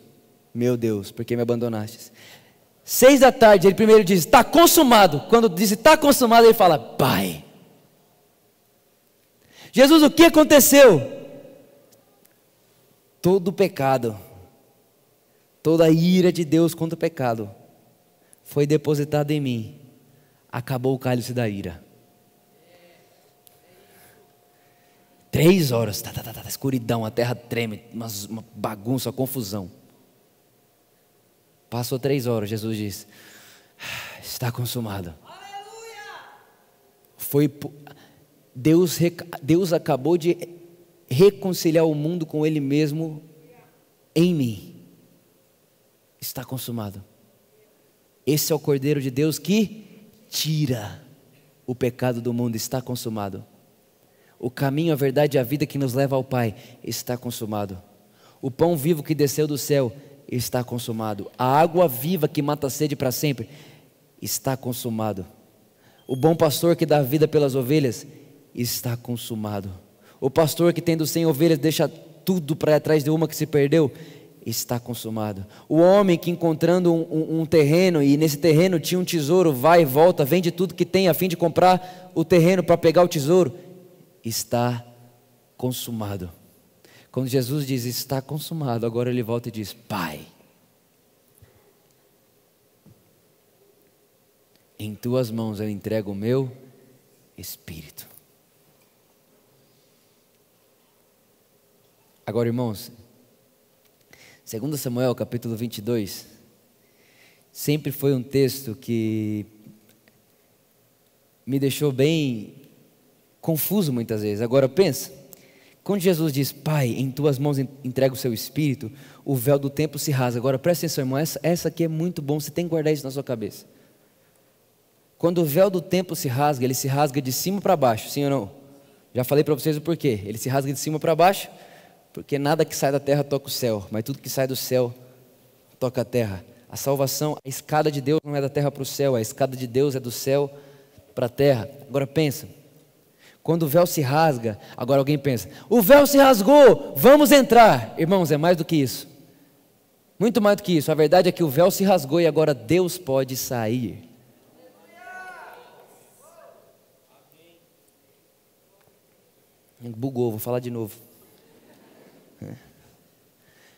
meu Deus, por que me abandonaste? Seis da tarde, ele primeiro diz: Está consumado. Quando diz está consumado, ele fala: Pai. Jesus, o que aconteceu? Todo o pecado, toda a ira de Deus contra o pecado foi depositada em mim. Acabou o cálice da ira. Três horas, tá, tá, tá, tá, escuridão, a terra treme, uma, uma bagunça, uma confusão. Passou três horas, Jesus disse: Está consumado. Foi Deus, Deus acabou de reconciliar o mundo com Ele mesmo em mim. Está consumado. Esse é o Cordeiro de Deus que tira o pecado do mundo, está consumado. O caminho, a verdade e a vida que nos leva ao Pai está consumado. O pão vivo que desceu do céu está consumado. A água viva que mata a sede para sempre está consumado. O bom pastor que dá vida pelas ovelhas está consumado. O pastor que tendo cem ovelhas deixa tudo para atrás de uma que se perdeu, está consumado. O homem que encontrando um, um, um, terreno e nesse terreno tinha um tesouro, vai e volta, vende tudo que tem a fim de comprar o terreno para pegar o tesouro, está consumado. Quando Jesus diz está consumado, agora ele volta e diz: Pai, em tuas mãos eu entrego o meu espírito. Agora, irmãos, 2 Samuel capítulo 22, sempre foi um texto que me deixou bem confuso muitas vezes. Agora pensa, quando Jesus diz, Pai, em tuas mãos entrega o seu espírito, o véu do templo se rasga. Agora presta atenção, irmão, essa, essa aqui é muito bom, você tem que guardar isso na sua cabeça. Quando o véu do templo se rasga, ele se rasga de cima para baixo, sim ou não? Já falei para vocês o porquê. Ele se rasga de cima para baixo, porque nada que sai da terra toca o céu, mas tudo que sai do céu toca a terra. A salvação, a escada de Deus não é da terra para o céu, a escada de Deus é do céu para a terra. Agora pensa, quando o véu se rasga, agora alguém pensa: o véu se rasgou, vamos entrar. Irmãos, é mais do que isso. Muito mais do que isso. A verdade é que o véu se rasgou e agora Deus pode sair. Bugou, vou falar de novo. É.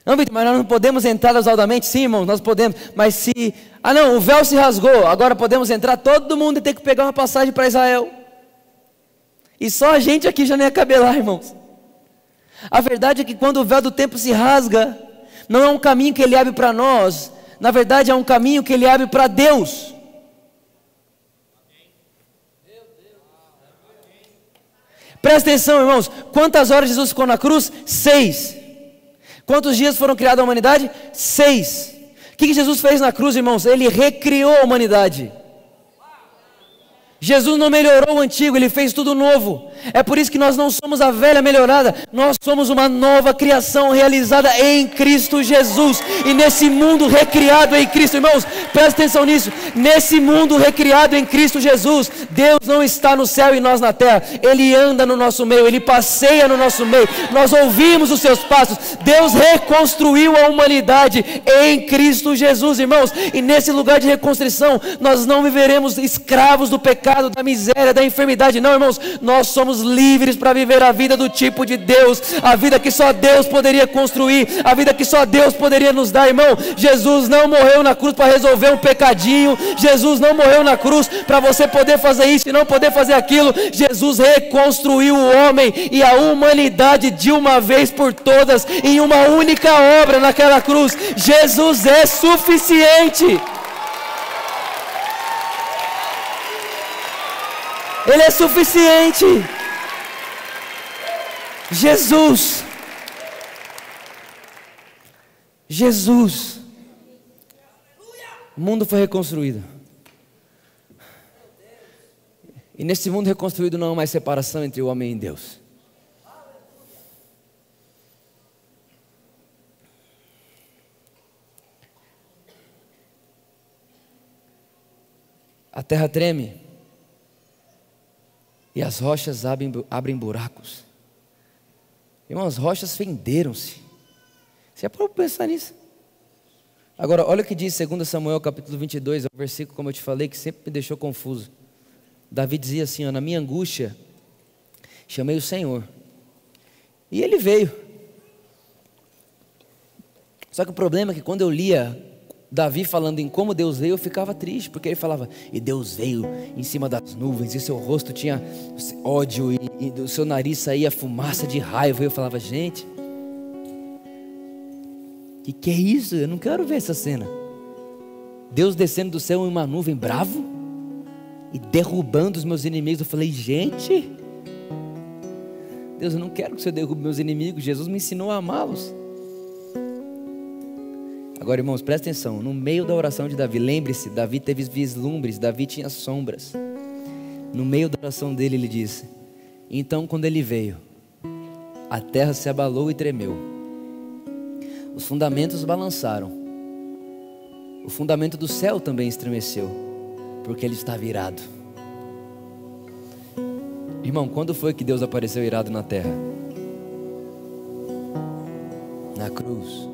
Não, Vitor, mas nós não podemos entrar exaustivamente? Sim, irmão, nós podemos. Mas se. Ah, não, o véu se rasgou, agora podemos entrar, todo mundo tem que pegar uma passagem para Israel. E só a gente aqui já nem ia caber lá, irmãos. A verdade é que quando o véu do tempo se rasga, não é um caminho que ele abre para nós, na verdade é um caminho que ele abre para Deus. Presta atenção, irmãos. Quantas horas Jesus ficou na cruz? Seis. Quantos dias foram criados a humanidade? Seis. O que Jesus fez na cruz, irmãos? Ele recriou a humanidade. Jesus não melhorou o antigo, ele fez tudo novo. É por isso que nós não somos a velha melhorada, nós somos uma nova criação realizada em Cristo Jesus. E nesse mundo recriado em Cristo, irmãos, presta atenção nisso. Nesse mundo recriado em Cristo Jesus, Deus não está no céu e nós na terra. Ele anda no nosso meio, ele passeia no nosso meio. Nós ouvimos os seus passos. Deus reconstruiu a humanidade em Cristo Jesus, irmãos. E nesse lugar de reconstrução, nós não viveremos escravos do pecado pecado, da miséria, da enfermidade. Não, irmãos, nós somos livres para viver a vida do tipo de Deus, a vida que só Deus poderia construir, a vida que só Deus poderia nos dar, irmão. Jesus não morreu na cruz para resolver um pecadinho, Jesus não morreu na cruz para você poder fazer isso e não poder fazer aquilo. Jesus reconstruiu o homem e a humanidade de uma vez por todas em uma única obra naquela cruz. Jesus é suficiente. Ele é suficiente. Jesus. Jesus. O mundo foi reconstruído. E nesse mundo reconstruído não há mais separação entre o homem e Deus. A terra treme e as rochas abrem, abrem buracos. Irmãos, as rochas fenderam-se. Você é para pensar nisso? Agora, olha o que diz 2 Samuel capítulo 22, é um versículo, como eu te falei, que sempre me deixou confuso. Davi dizia assim: ó, Na minha angústia, chamei o Senhor, e ele veio. Só que o problema é que quando eu lia Davi falando em como Deus veio, eu ficava triste, porque ele falava, e Deus veio em cima das nuvens, e seu rosto tinha ódio, e, e do seu nariz saía fumaça de raiva. E eu falava, gente, que que é isso? Eu não quero ver essa cena. Deus descendo do céu em uma nuvem bravo e derrubando os meus inimigos. Eu falei, gente, Deus, eu não quero que o Senhor derrube meus inimigos. Jesus me ensinou a amá-los. Agora, irmãos, presta atenção. No meio da oração de Davi, lembre-se: Davi teve vislumbres, Davi tinha sombras. No meio da oração dele, ele disse: Então, quando ele veio, a terra se abalou e tremeu, os fundamentos balançaram, o fundamento do céu também estremeceu, porque ele estava irado. Irmão, quando foi que Deus apareceu irado na terra? na cruz.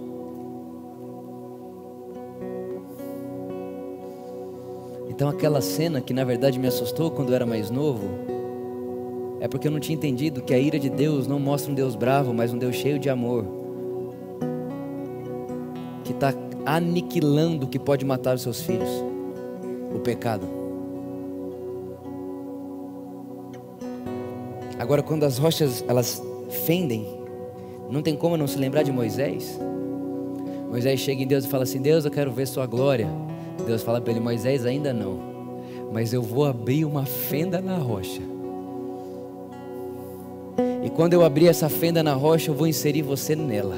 Então aquela cena que na verdade me assustou quando eu era mais novo, é porque eu não tinha entendido que a ira de Deus não mostra um Deus bravo, mas um Deus cheio de amor, que está aniquilando o que pode matar os seus filhos, o pecado. Agora, quando as rochas elas fendem, não tem como não se lembrar de Moisés. Moisés chega em Deus e fala assim: Deus, eu quero ver Sua glória. Deus fala para ele: Moisés, ainda não, mas eu vou abrir uma fenda na rocha. E quando eu abrir essa fenda na rocha, eu vou inserir você nela.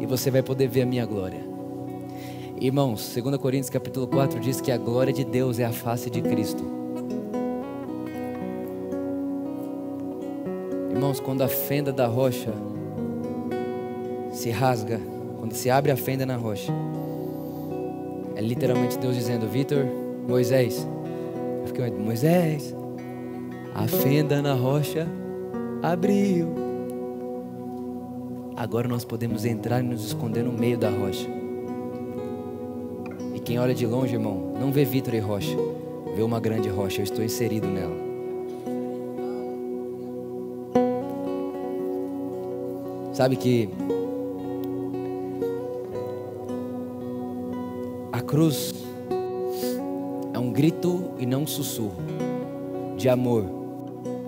E você vai poder ver a minha glória. Irmãos, 2 Coríntios capítulo 4 diz que a glória de Deus é a face de Cristo. Irmãos, quando a fenda da rocha se rasga, quando se abre a fenda na rocha, é literalmente Deus dizendo: Vitor, Moisés. Eu fiquei, Moisés, a fenda na rocha abriu. Agora nós podemos entrar e nos esconder no meio da rocha. E quem olha de longe, irmão, não vê Vitor e rocha, vê uma grande rocha. Eu estou inserido nela. Sabe que cruz é um grito e não um sussurro de amor,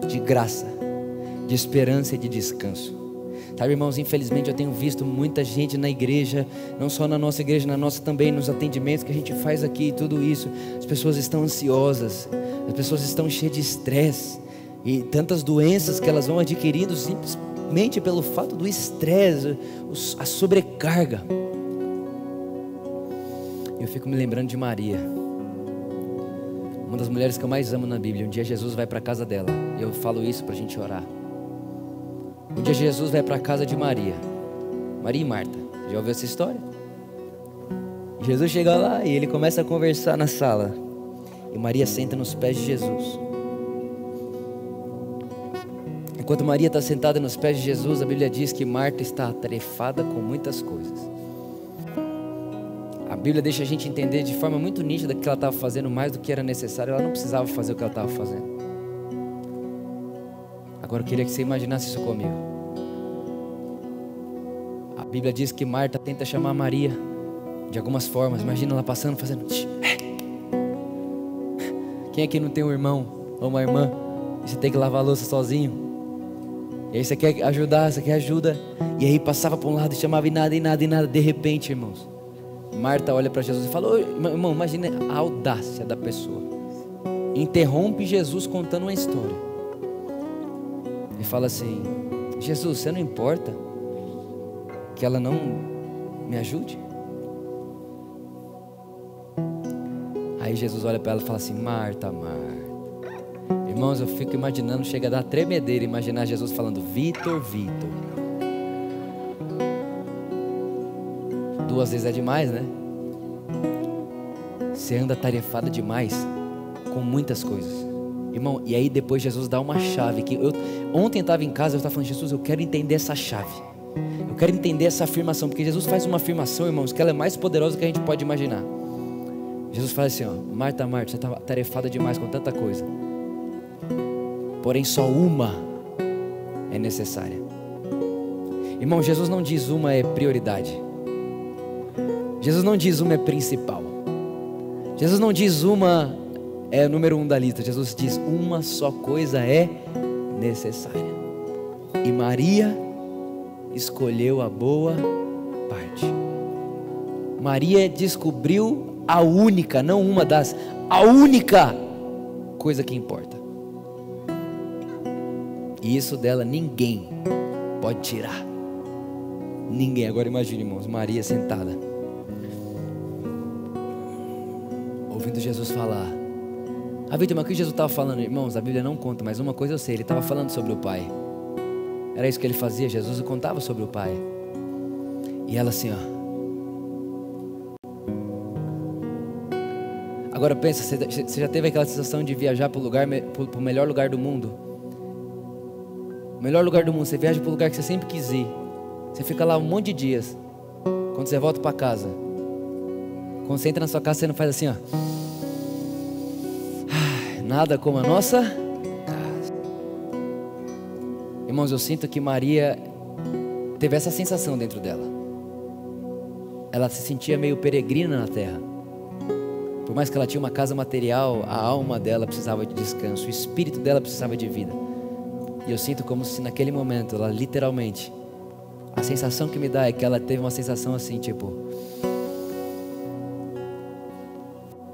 de graça, de esperança e de descanso. Sabe, irmãos, infelizmente eu tenho visto muita gente na igreja, não só na nossa igreja, na nossa também, nos atendimentos que a gente faz aqui, tudo isso. As pessoas estão ansiosas, as pessoas estão cheias de estresse e tantas doenças que elas vão adquirindo simplesmente pelo fato do estresse, a sobrecarga eu fico me lembrando de Maria, uma das mulheres que eu mais amo na Bíblia. Um dia Jesus vai para a casa dela, e eu falo isso para a gente orar. Um dia Jesus vai para a casa de Maria, Maria e Marta. Já ouviu essa história? Jesus chega lá e ele começa a conversar na sala. E Maria senta nos pés de Jesus. Enquanto Maria está sentada nos pés de Jesus, a Bíblia diz que Marta está atarefada com muitas coisas. Bíblia deixa a gente entender de forma muito nítida que ela estava fazendo mais do que era necessário. Ela não precisava fazer o que ela estava fazendo. Agora eu queria que você imaginasse isso comigo. A Bíblia diz que Marta tenta chamar Maria de algumas formas. Imagina ela passando, fazendo. Quem aqui não tem um irmão ou uma irmã você tem que lavar a louça sozinho? E aí você quer ajudar, você quer ajuda. E aí passava para um lado e chamava e nada, e nada, e nada. De repente, irmãos, Marta olha para Jesus e fala: irmão, imagine a audácia da pessoa. Interrompe Jesus contando uma história. E fala assim: Jesus, você não importa que ela não me ajude? Aí Jesus olha para ela e fala assim: Marta, Marta. Irmãos, eu fico imaginando, chega a dar tremedeira imaginar Jesus falando: Vitor, Vitor. Duas vezes é demais, né? Você anda tarefada demais com muitas coisas. Irmão, e aí depois Jesus dá uma chave que eu ontem estava em casa, eu estava falando, Jesus, eu quero entender essa chave. Eu quero entender essa afirmação, porque Jesus faz uma afirmação, irmãos, que ela é mais poderosa do que a gente pode imaginar. Jesus fala assim, ó, Marta, Marta, você está tarefada demais com tanta coisa. Porém, só uma é necessária. Irmão, Jesus não diz uma é prioridade. Jesus não diz uma é principal. Jesus não diz uma é número um da lista. Jesus diz uma só coisa é necessária. E Maria escolheu a boa parte. Maria descobriu a única, não uma das, a única coisa que importa. E isso dela ninguém pode tirar. Ninguém. Agora imagine, irmãos, Maria sentada Jesus falar. Ah, Vitor, mas o que Jesus estava falando? Irmãos, a Bíblia não conta, mas uma coisa eu sei, ele estava falando sobre o Pai. Era isso que ele fazia, Jesus contava sobre o Pai. E ela assim, ó. Agora pensa, você já teve aquela sensação de viajar para o melhor lugar do mundo? O melhor lugar do mundo. Você viaja para o lugar que você sempre quis ir. Você fica lá um monte de dias. Quando você volta para casa. Quando você entra na sua casa, você não faz assim, ó. Nada como a nossa casa. Irmãos, eu sinto que Maria teve essa sensação dentro dela. Ela se sentia meio peregrina na terra. Por mais que ela tinha uma casa material, a alma dela precisava de descanso, o espírito dela precisava de vida. E eu sinto como se naquele momento, ela literalmente, a sensação que me dá é que ela teve uma sensação assim, tipo,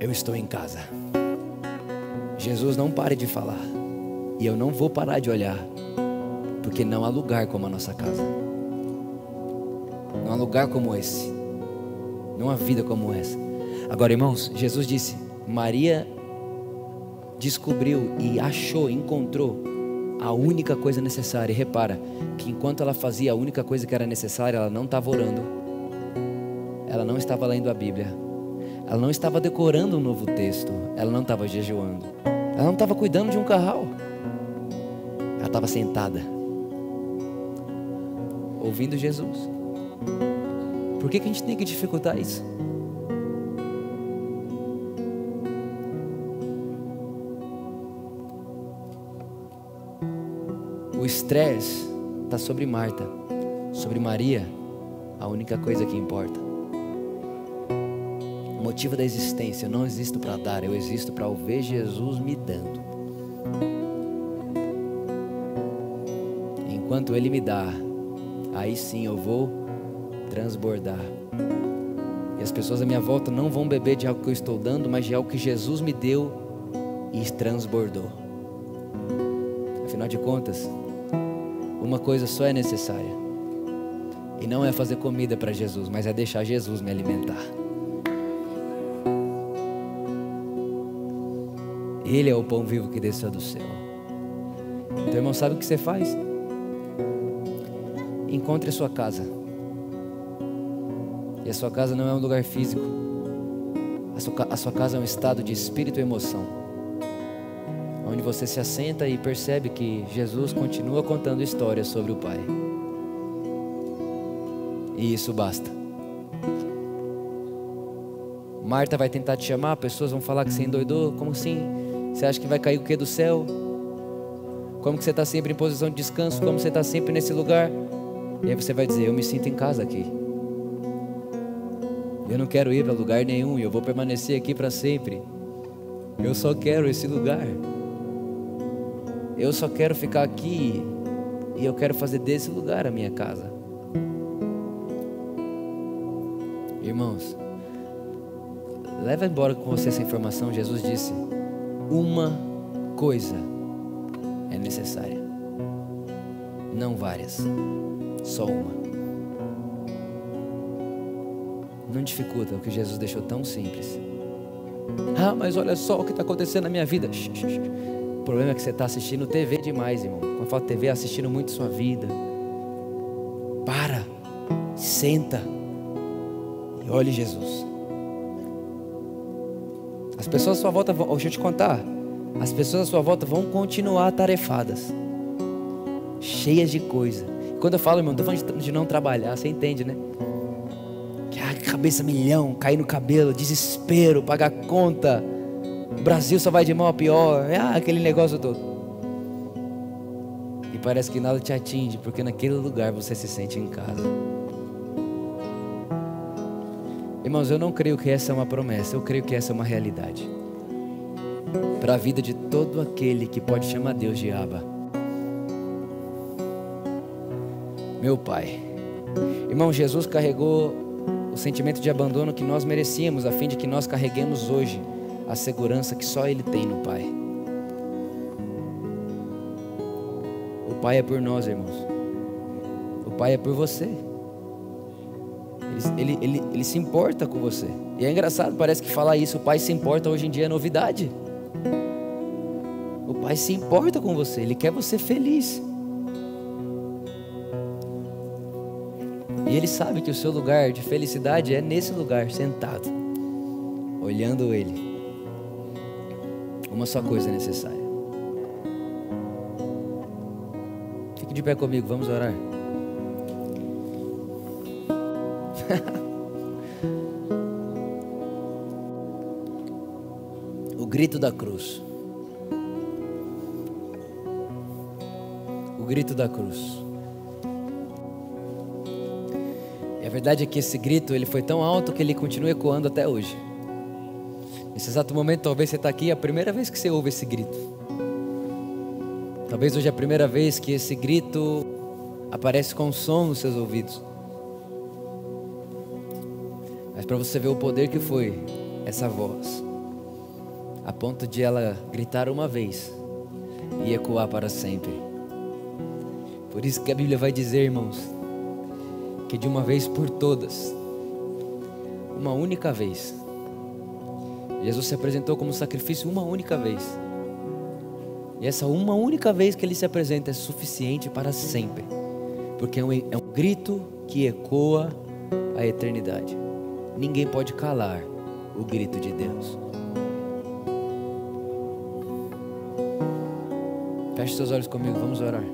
eu estou em casa. Jesus não pare de falar. E eu não vou parar de olhar. Porque não há lugar como a nossa casa. Não há lugar como esse. Não há vida como essa. Agora, irmãos, Jesus disse: Maria descobriu e achou, encontrou a única coisa necessária. E repara que enquanto ela fazia a única coisa que era necessária, ela não estava orando, ela não estava lendo a Bíblia, ela não estava decorando um novo texto, ela não estava jejuando, ela não estava cuidando de um carral, ela estava sentada, ouvindo Jesus. Por que, que a gente tem que dificultar isso? estresse está sobre Marta, sobre Maria, a única coisa que importa. Motivo da existência, eu não existo para dar, eu existo para ouvir Jesus me dando. Enquanto Ele me dá, aí sim eu vou transbordar. E as pessoas à minha volta não vão beber de algo que eu estou dando, mas de algo que Jesus me deu e transbordou. Afinal de contas, uma coisa só é necessária. E não é fazer comida para Jesus, mas é deixar Jesus me alimentar. Ele é o pão vivo que desceu do céu. Então, irmão, sabe o que você faz? Encontre a sua casa. E a sua casa não é um lugar físico. A sua, a sua casa é um estado de espírito e emoção onde você se assenta e percebe que Jesus continua contando histórias sobre o Pai. E isso basta. Marta vai tentar te chamar, pessoas vão falar que você endoidou. Como assim? Você acha que vai cair o que do céu? Como que você está sempre em posição de descanso? Como você está sempre nesse lugar? E aí você vai dizer: Eu me sinto em casa aqui. Eu não quero ir para lugar nenhum eu vou permanecer aqui para sempre. Eu só quero esse lugar. Eu só quero ficar aqui e eu quero fazer desse lugar a minha casa. Irmãos, leva embora com você essa informação. Jesus disse: uma coisa é necessária, não várias, só uma. Não dificulta o que Jesus deixou tão simples. Ah, mas olha só o que está acontecendo na minha vida. Shh problema é que você está assistindo TV demais, irmão. Quando eu falo TV, assistindo muito sua vida. Para, senta e olhe Jesus. As pessoas à sua volta vão, deixa eu te contar, as pessoas à sua volta vão continuar tarefadas, cheias de coisa. Quando eu falo, irmão, estou falando de não trabalhar, você entende, né? Que a cabeça milhão, cair no cabelo, desespero, pagar conta o Brasil só vai de mal a pior. É ah, aquele negócio todo. E parece que nada te atinge, porque naquele lugar você se sente em casa. Irmãos, eu não creio que essa é uma promessa, eu creio que essa é uma realidade. Para a vida de todo aquele que pode chamar Deus de Abba. Meu Pai. Irmão, Jesus carregou o sentimento de abandono que nós merecíamos, a fim de que nós carreguemos hoje a segurança que só Ele tem no Pai. O Pai é por nós, irmãos. O Pai é por você. Ele, ele, ele, se importa com você. E é engraçado, parece que falar isso, o Pai se importa hoje em dia é novidade. O Pai se importa com você, Ele quer você feliz. E Ele sabe que o seu lugar de felicidade é nesse lugar, sentado, olhando Ele. Uma só coisa é necessária. Fique de pé comigo, vamos orar. *laughs* o grito da cruz. O grito da cruz. E a verdade é que esse grito ele foi tão alto que ele continua ecoando até hoje. Nesse exato momento, talvez você está aqui, é a primeira vez que você ouve esse grito. Talvez hoje é a primeira vez que esse grito aparece com som nos seus ouvidos. Para você ver o poder que foi essa voz, a ponto de ela gritar uma vez e ecoar para sempre. Por isso que a Bíblia vai dizer, irmãos, que de uma vez por todas, uma única vez, Jesus se apresentou como sacrifício uma única vez. E essa uma única vez que ele se apresenta é suficiente para sempre, porque é um, é um grito que ecoa a eternidade. Ninguém pode calar o grito de Deus. Feche seus olhos comigo, vamos orar.